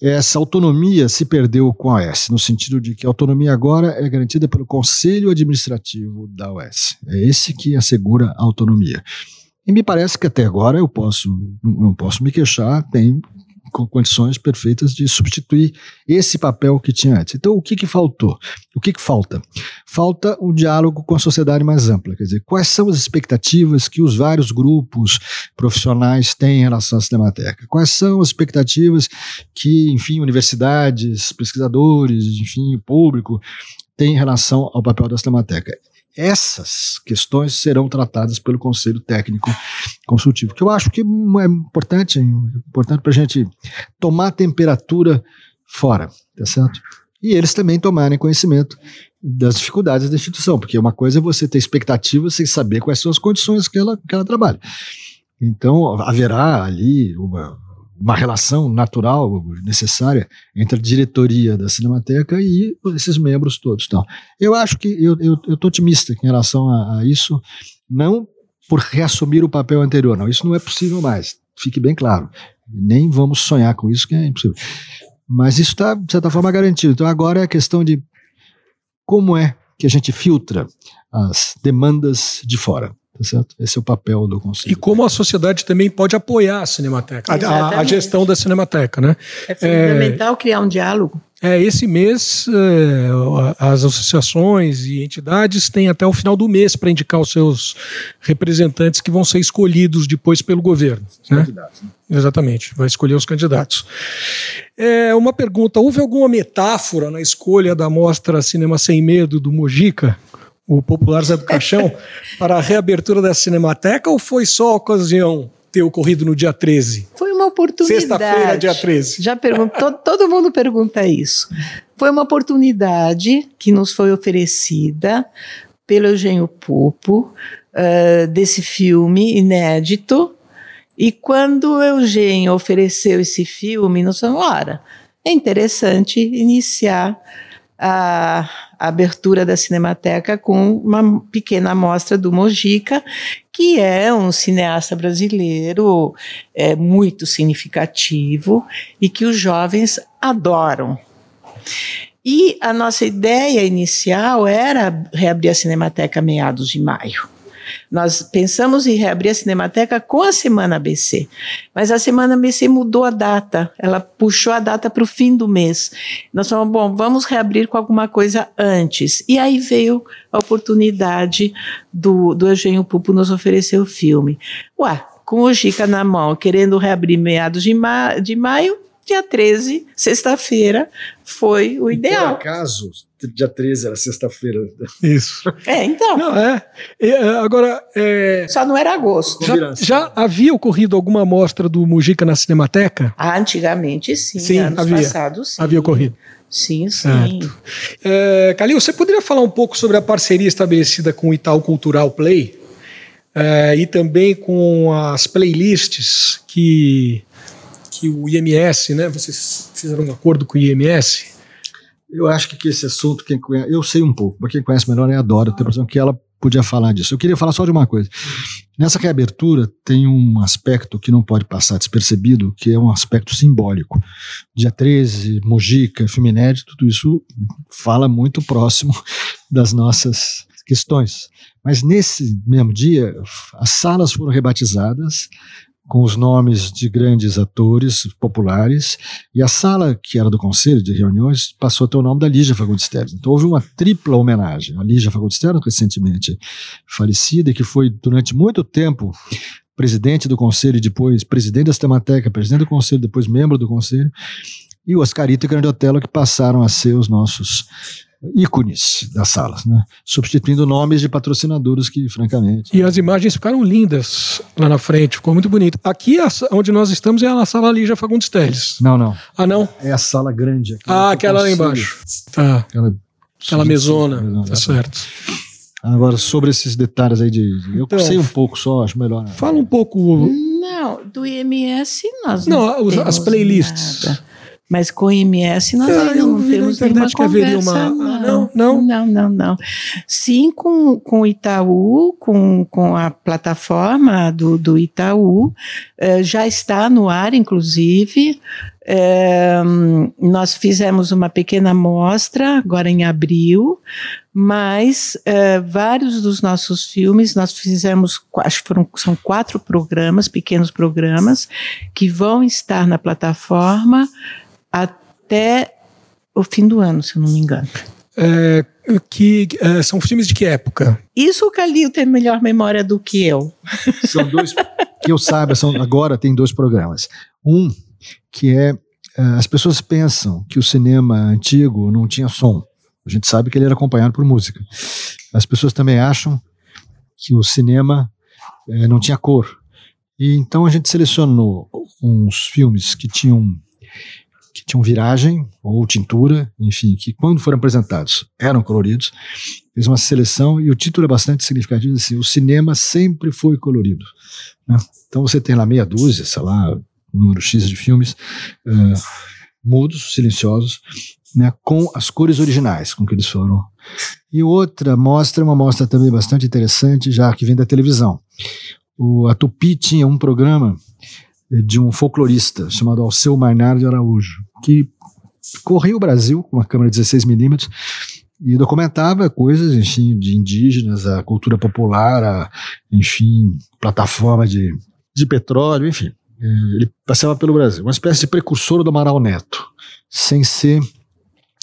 essa autonomia se perdeu com a OS, no sentido de que a autonomia agora é garantida pelo Conselho Administrativo da OS. É esse que assegura a autonomia. E me parece que até agora eu posso, não posso me queixar, tem com condições perfeitas de substituir esse papel que tinha antes. Então, o que, que faltou? O que, que falta? Falta um diálogo com a sociedade mais ampla. Quer dizer, quais são as expectativas que os vários grupos profissionais têm em relação à Cinemateca? Quais são as expectativas que, enfim, universidades, pesquisadores, enfim, o público tem em relação ao papel da Cinemateca? Essas questões serão tratadas pelo Conselho Técnico Consultivo, que eu acho que é importante, é importante para a gente tomar a temperatura fora, tá certo? E eles também tomarem conhecimento das dificuldades da instituição, porque uma coisa é você ter expectativas sem saber quais são as condições que ela, que ela trabalha. Então, haverá ali uma, uma relação natural, necessária, entre a diretoria da Cinemateca e esses membros todos. Então, eu acho que eu estou otimista em relação a, a, isso, não por reassumir o papel anterior, não, isso não é possível mais, fique bem claro. Nem vamos sonhar com isso, que é impossível. Mas isso está, de certa forma, garantido. Então, agora é a questão de como é que a gente filtra as demandas de fora. Tá certo? Esse é o papel do Conselho. E como a sociedade também pode apoiar a Cinemateca, a, a, gestão da Cinemateca, né? É fundamental é, criar um diálogo. É, esse mês é, as associações e entidades têm até o final do mês para indicar os seus representantes que vão ser escolhidos depois pelo governo. Os né? candidatos. Né? Exatamente, vai escolher os candidatos. É, uma pergunta: houve alguma metáfora na escolha da mostra Cinema Sem Medo do Mojica? O popular Zé do Caixão, para a reabertura da Cinemateca ou foi só a ocasião ter ocorrido no dia 13? Foi uma oportunidade. Sexta-feira, dia 13. Já perguntou, todo mundo pergunta isso. Foi uma oportunidade que nos foi oferecida pelo Eugênio Pupo, uh, desse filme inédito. E quando o Eugênio ofereceu esse filme, nós falamos, ora, é interessante iniciar a abertura da Cinemateca com uma pequena amostra do Mojica, que é um cineasta brasileiro é, muito significativo e que os jovens adoram. E a nossa ideia inicial era reabrir a Cinemateca meados de maio. Nós pensamos em reabrir a Cinemateca com a Semana ABC, mas a Semana ABC mudou a data, ela puxou a data para o fim do mês. Nós falamos, bom, vamos reabrir com alguma coisa antes. E aí veio a oportunidade do, do Eugênio Pupo nos oferecer o filme. Ué, com o Gica na mão, querendo reabrir meados de, ma de maio, dia 13, sexta-feira, foi o ideal. Por acaso, dia 13 era sexta-feira. Isso. É, então. Não, é. E, agora. É, Só não era agosto. Já, já, havia ocorrido alguma amostra do Mujica na Cinemateca? Ah, antigamente sim. Sim, anos havia. passados sim. Havia ocorrido. Sim, sim. Certo. É, Calil, você poderia falar um pouco sobre a parceria estabelecida com o Itaú Cultural Play é, e também com as playlists que, que o IMS, né? Vocês fizeram um acordo com o IMS? Eu acho que esse assunto, quem conhece, eu sei um pouco, mas quem conhece melhor é a Dora, tem a impressão que ela podia falar disso. Eu queria falar só de uma coisa. Nessa reabertura tem um aspecto que não pode passar despercebido, que é um aspecto simbólico. Dia 13, Mojica, filme inédito, tudo isso fala muito próximo das nossas questões. Mas nesse mesmo dia, as salas foram rebatizadas com os nomes de grandes atores populares, e a sala que era do conselho de reuniões passou a ter o nome da Lígia Fagundes Teles. Então houve uma tripla homenagem à Lígia Fagundes Teles, recentemente falecida, que foi durante muito tempo presidente do conselho depois presidente da Cinemateca, presidente do conselho, depois membro do conselho, e o Oscarito e Grande Otelo que passaram a ser os nossos ícones das salas, né? substituindo nomes de patrocinadores que, francamente. E as imagens ficaram lindas lá na frente, ficou muito bonito. Aqui, onde nós estamos, é a sala Lígia Fagundes Teles. Não, não. Ah, não? É a sala grande. Ah, aquela lá embaixo. Tá. Aquela, aquela mesona, mesona, tá certo. Agora, sobre esses detalhes aí de. Eu então, sei um pouco só, acho melhor. Fala um pouco. Não, do IMS nós não. Não, as playlists. Nada. Mas com o IMS nós ainda não temos nenhuma conversa. Uma... Não. não, não, não, não, não. Sim, com, com o Itaú, com, com a plataforma do, do Itaú, eh, já está no ar, inclusive. Eh, nós fizemos uma pequena mostra agora em abril, mas eh, vários dos nossos filmes nós fizemos, acho que foram, são quatro programas, pequenos programas, que vão estar na plataforma até o fim do ano, se eu não me engano. É, que é, são filmes de que época? Isso o Calil tem melhor memória do que eu. São dois que eu saiba, são, agora tem dois programas. Um que é é as pessoas pensam que o cinema antigo não tinha som. A gente sabe que ele era acompanhado por música. As pessoas também acham que o cinema é, não tinha cor. E então a gente selecionou uns filmes que tinham que tinham viragem ou tintura, enfim, que quando foram apresentados eram coloridos. Fez uma seleção e o título é bastante significativo, assim, o cinema sempre foi colorido. Né? Então você tem lá meia dúzia, sei lá, número X de filmes uh, mudos, silenciosos, né, com as cores originais com que eles foram. E outra mostra, uma mostra também bastante interessante, já que vem da televisão. O, a Tupi tinha um programa de um folclorista chamado Alceu Marnar de Araújo, que corria o Brasil com uma câmera de 16mm e documentava coisas, enfim, de indígenas, a cultura popular, a, enfim, plataforma de, de petróleo, enfim. É, ele passeava pelo Brasil, uma espécie de precursor do Amaral Neto, sem ser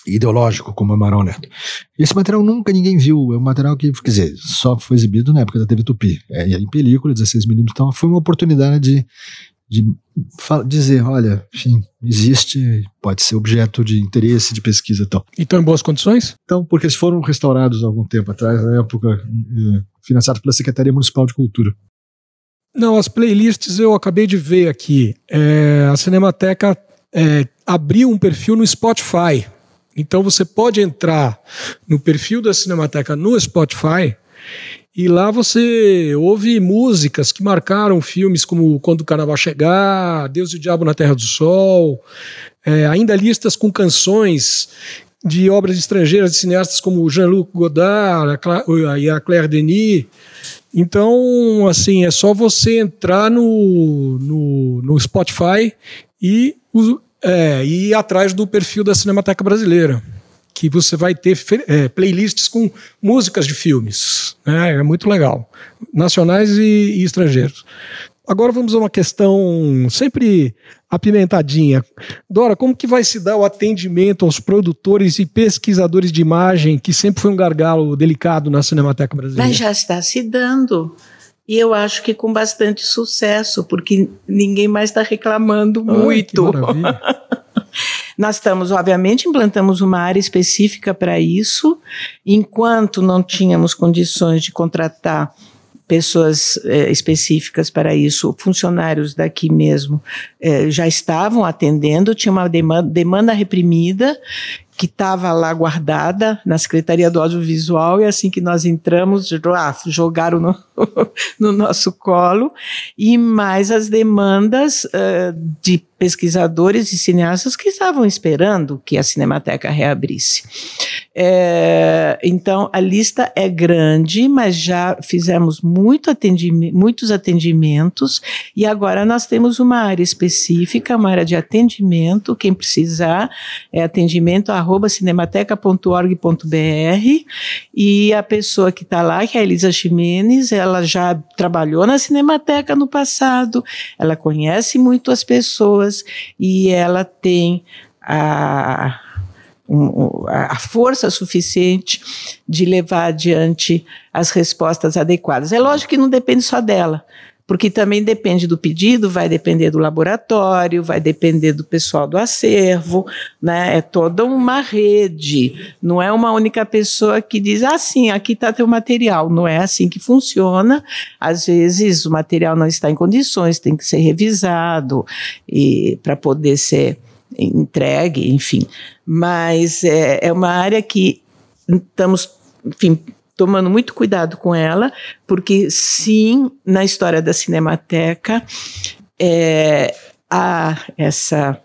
ideológico como Amaral Neto. Esse material nunca ninguém viu, é um material que, quer dizer, só foi exibido na época da TV Tupi, é, em película, 16mm, então foi uma oportunidade de de dizer, olha, enfim, existe, pode ser objeto de interesse, de pesquisa e tal. E estão em boas condições? Então, porque eles foram restaurados há algum tempo atrás, na época, financiados pela Secretaria Municipal de Cultura. Não, as playlists eu acabei de ver aqui. É, a Cinemateca é, abriu um perfil no Spotify. Então você pode entrar no perfil da Cinemateca no Spotify e lá você ouve músicas que marcaram filmes como Quando o Carnaval Chegar, Deus e o Diabo na Terra do Sol, é, ainda listas com canções de obras estrangeiras de cineastas como Jean-Luc Godard e a Claire Denis. Então, assim, é só você entrar no, no, no Spotify e, é, ir atrás do perfil da Cinemateca Brasileira que você vai ter é, playlists com músicas de filmes. Né? É muito legal. Nacionais e, e estrangeiros. Agora vamos a uma questão sempre apimentadinha. Dora, como que vai se dar o atendimento aos produtores e pesquisadores de imagem, que sempre foi um gargalo delicado na Cinemateca Brasileira? Mas já está se dando. E eu acho que com bastante sucesso, porque ninguém mais está reclamando Ai, muito. Que Nós estamos, obviamente, implantamos uma área específica para isso. Enquanto não tínhamos condições de contratar pessoas eh, específicas para isso, funcionários daqui mesmo eh, já estavam atendendo, tinha uma demanda, demanda reprimida que estava lá guardada na Secretaria do Audiovisual, e assim que nós entramos, ah, jogaram no, no nosso colo, e mais as demandas uh, de pesquisadores e cineastas que estavam esperando que a Cinemateca reabrisse. É, então, a lista é grande, mas já fizemos muito atendimento, muitos atendimentos, e agora nós temos uma área específica, uma área de atendimento, quem precisar, é atendimento arroba cinemateca.org.br e a pessoa que está lá, que é a Elisa Ximenes, ela já trabalhou na Cinemateca no passado, ela conhece muito as pessoas e ela tem a, a força suficiente de levar adiante as respostas adequadas. É lógico que não depende só dela porque também depende do pedido, vai depender do laboratório, vai depender do pessoal do acervo, né? É toda uma rede, não é uma única pessoa que diz, ah, sim, aqui está teu material. Não é assim que funciona. Às vezes o material não está em condições, tem que ser revisado e para poder ser entregue, enfim. Mas é, é uma área que estamos, enfim, tomando muito cuidado com ela, porque sim, na história da Cinemateca, é, há essa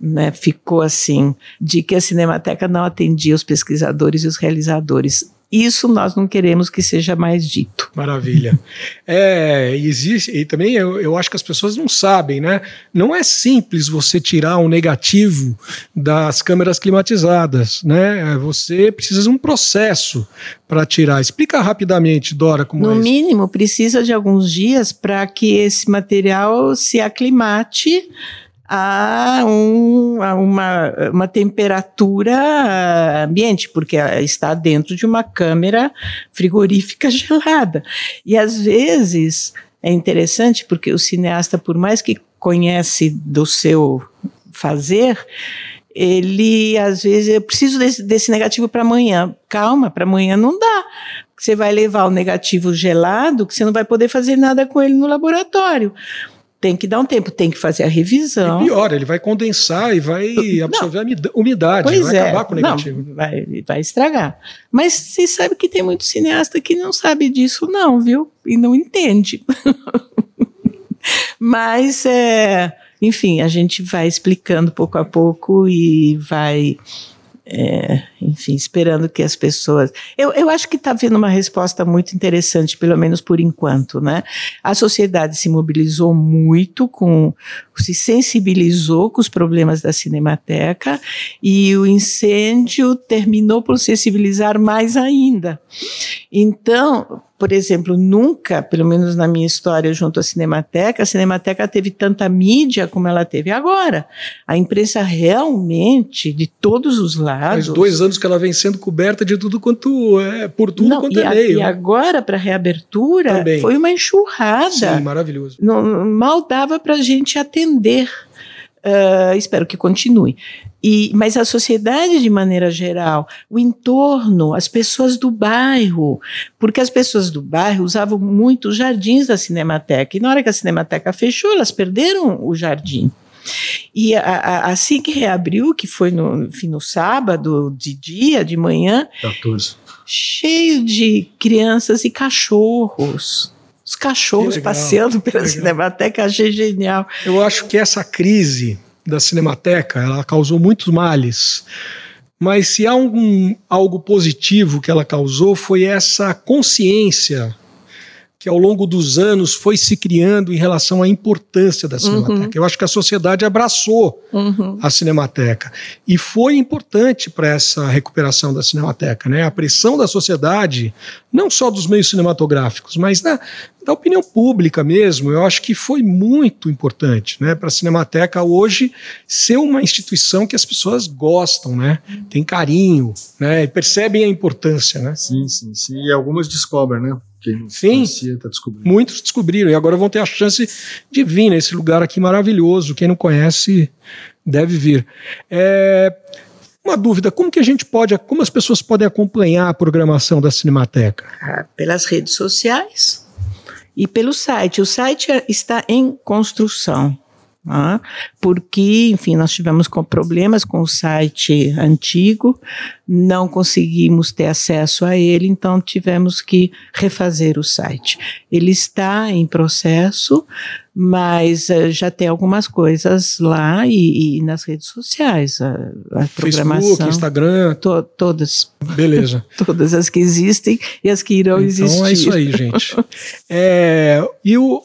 né, ficou assim, de que a Cinemateca não atendia os pesquisadores e os realizadores. Isso nós não queremos que seja mais dito. Maravilha. É, existe, e também eu, eu acho que as pessoas não sabem, né? Não é simples você tirar um negativo das câmeras climatizadas, né? Você precisa de um processo para tirar. Explica rapidamente, Dora, como no é No mínimo, precisa de alguns dias para que esse material se aclimate a, um, a uma, uma temperatura ambiente, porque está dentro de uma câmera frigorífica gelada. E às vezes é interessante porque o cineasta, por mais que conhece do seu fazer, ele às vezes eu preciso desse, desse negativo para amanhã. Calma, para amanhã não dá. Você vai levar o negativo gelado, que você não vai poder fazer nada com ele no laboratório tem que dar um tempo, tem que fazer a revisão. E pior, ele vai condensar e vai absorver não. a umidade, pois vai é. acabar com o negativo. Não, vai, vai estragar. Mas você sabe que tem muito cineasta que não sabe disso, não, viu? E não entende. Mas, é, enfim, a gente vai explicando pouco a pouco e vai é, enfim, esperando que as pessoas. Eu, eu acho que está havendo uma resposta muito interessante, pelo menos por enquanto, né? A sociedade se mobilizou muito, com, se sensibilizou com os problemas da Cinemateca e o incêndio terminou por sensibilizar mais ainda. Então, por exemplo, nunca, pelo menos na minha história junto à Cinemateca, a Cinemateca teve tanta mídia como ela teve agora. A imprensa realmente, de todos os lados. Faz dois anos que ela vem sendo coberta de tudo quanto é, por tudo Não, quanto e é a, meio. E agora, para a reabertura, Também. foi uma enxurrada. Sim, maravilhoso. Não, mal dava para a gente atender. Uh, espero que continue. E, mas a sociedade de maneira geral, o entorno, as pessoas do bairro, porque as pessoas do bairro usavam muito os jardins da Cinemateca, e na hora que a Cinemateca fechou, elas perderam o jardim. E a, a, assim que reabriu, que foi no, enfim, no sábado, de dia, de manhã, 14. cheio de crianças e cachorros os cachorros passeando pela Cinemateca, achei genial. Eu acho que essa crise da Cinemateca, ela causou muitos males. Mas se há um, algo positivo que ela causou foi essa consciência que ao longo dos anos foi se criando em relação à importância da Cinemateca. Uhum. Eu acho que a sociedade abraçou uhum. a Cinemateca e foi importante para essa recuperação da Cinemateca, né? A pressão da sociedade, não só dos meios cinematográficos, mas da, da opinião pública mesmo, eu acho que foi muito importante, né, para a Cinemateca hoje ser uma instituição que as pessoas gostam, né, tem carinho, né, e percebem a importância, né. Sim, sim, sim, e algumas descobrem, né. Quem Sim, conhecia, tá descobrindo. muitos descobriram e agora vão ter a chance de vir nesse lugar aqui maravilhoso. Quem não conhece deve vir. É, uma dúvida, como que a gente pode, como as pessoas podem acompanhar a programação da Cinemateca? Ah, pelas redes sociais e pelo site. O site está em construção. Ah, porque, enfim, nós tivemos com problemas com o site antigo, não conseguimos ter acesso a ele, então tivemos que refazer o site. Ele está em processo, mas uh, já tem algumas coisas lá e, e nas redes sociais. A, a programação. Facebook, Instagram. To, todas. Beleza. todas as que existem e as que irão então, existir. Então é isso aí, gente. é, e o,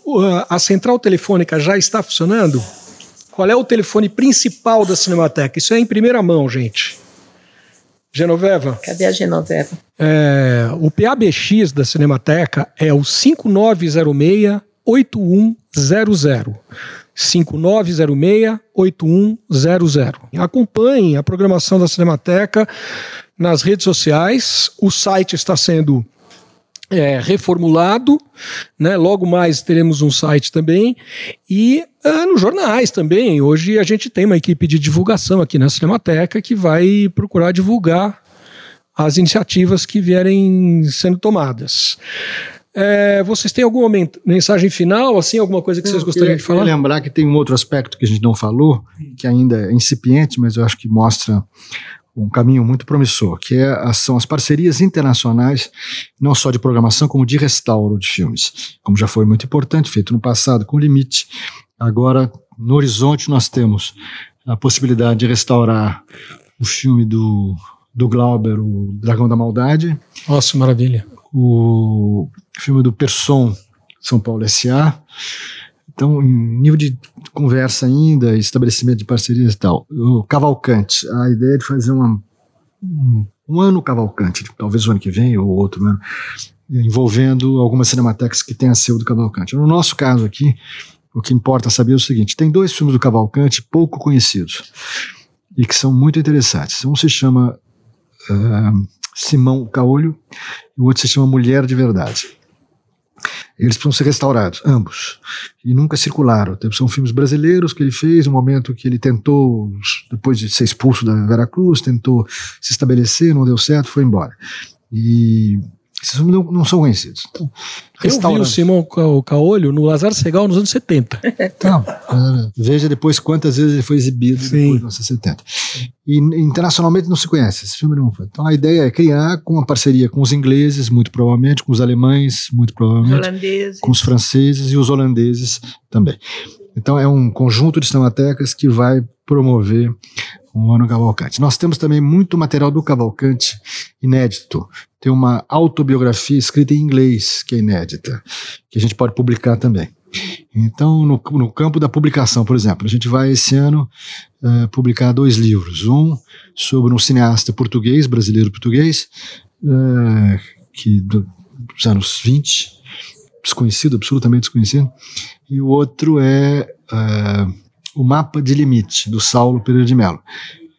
a central telefônica já está funcionando? Qual é o telefone principal da Cinemateca? Isso é em primeira mão, gente. Genoveva. Cadê a Genoveva? É, o PABX da Cinemateca é o 5906 8100. 5906-8100. Acompanhem a programação da Cinemateca nas redes sociais. O site está sendo é, reformulado, né? Logo mais teremos um site também e ah, nos jornais também. Hoje a gente tem uma equipe de divulgação aqui na Cinemateca que vai procurar divulgar as iniciativas que vierem sendo tomadas. É, vocês têm alguma mensagem final, assim, alguma coisa que vocês gostariam de falar? Eu lembrar que tem um outro aspecto que a gente não falou, que ainda é incipiente, mas eu acho que mostra um caminho muito promissor, que é, são as parcerias internacionais, não só de programação, como de restauro de filmes. Como já foi muito importante, feito no passado com Limite, agora no horizonte nós temos a possibilidade de restaurar o filme do, do Glauber, o Dragão da Maldade. Nossa, maravilha o filme do Person, São Paulo S.A. Então, em nível de conversa ainda, estabelecimento de parcerias e tal. O Cavalcante, a ideia de fazer uma, um, um ano Cavalcante, talvez o ano que vem ou outro ano, envolvendo algumas cinematecas que têm a seu do Cavalcante. No nosso caso aqui, o que importa saber é o seguinte: tem dois filmes do Cavalcante pouco conhecidos e que são muito interessantes. Um se chama uh, Simão Caolho, e o outro se chama Mulher de Verdade. Eles precisam ser restaurados, ambos. E nunca circularam. São filmes brasileiros que ele fez, no momento que ele tentou, depois de ser expulso da Veracruz, tentou se estabelecer, não deu certo, foi embora. E esses filmes não, não são conhecidos. Então, eu vi o Simão o Caolho no Lazar Segal nos anos 70. Então, veja depois quantas vezes ele foi exibido Sim. depois dos anos 70. E internacionalmente não se conhece, esse filme não foi. Então a ideia é criar com uma parceria com os ingleses, muito provavelmente, com os alemães, muito provavelmente, holandeses. com os franceses e os holandeses também. Então é um conjunto de cinematecas que vai promover um ano Cavalcante. Nós temos também muito material do Cavalcante inédito. Tem uma autobiografia escrita em inglês, que é inédita, que a gente pode publicar também. Então, no, no campo da publicação, por exemplo, a gente vai esse ano uh, publicar dois livros. Um sobre um cineasta português, brasileiro português, uh, que do, dos anos 20, desconhecido, absolutamente desconhecido, e o outro é uh, O Mapa de Limite, do Saulo Pereira de Mello,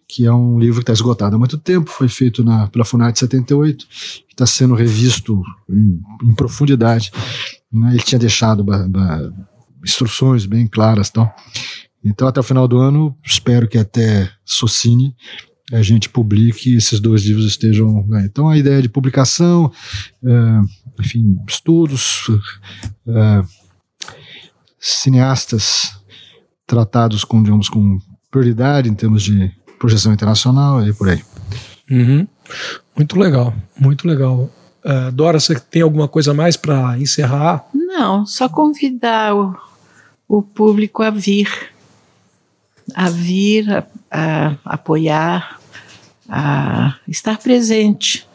que é um livro que está esgotado há muito tempo, foi feito na, pela FUNAT 78, está sendo revisto em, em profundidade. Né? Ele tinha deixado ba, ba, instruções bem claras. Então, então, até o final do ano, espero que até Socini a gente publique esses dois livros estejam. Né? Então, a ideia de publicação, é, enfim, estudos, é, cineastas tratados com, digamos, com prioridade em termos de projeção internacional e por aí. Uhum. Muito legal, muito legal. Uh, Dora, você tem alguma coisa mais para encerrar? Não, só convidar o, o público a vir, a vir, a, a apoiar, a estar presente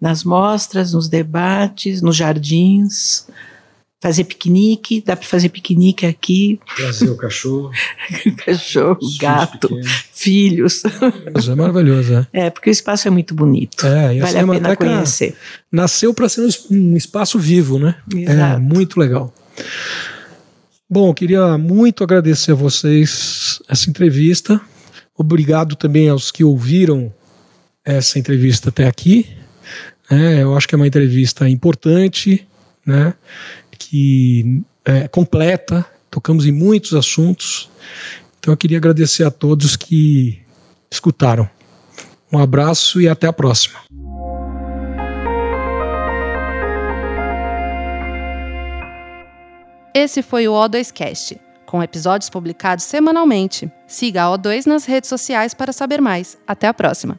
nas mostras, nos debates, nos jardins. Fazer piquenique, dá para fazer piquenique aqui. Trazer o cachorro. cachorro, gato, filhos. É maravilhoso, é. É, porque o espaço é muito bonito. É, e vale a, a pena conhecer. Nasceu para ser um espaço vivo, né? Exato. É muito legal. Bom, queria muito agradecer a vocês essa entrevista. Obrigado também aos que ouviram essa entrevista até aqui. É, eu acho que é uma entrevista importante, né? Que é completa, tocamos em muitos assuntos. Então eu queria agradecer a todos que escutaram. Um abraço e até a próxima. Esse foi o O2Cast, com episódios publicados semanalmente. Siga a O2 nas redes sociais para saber mais. Até a próxima!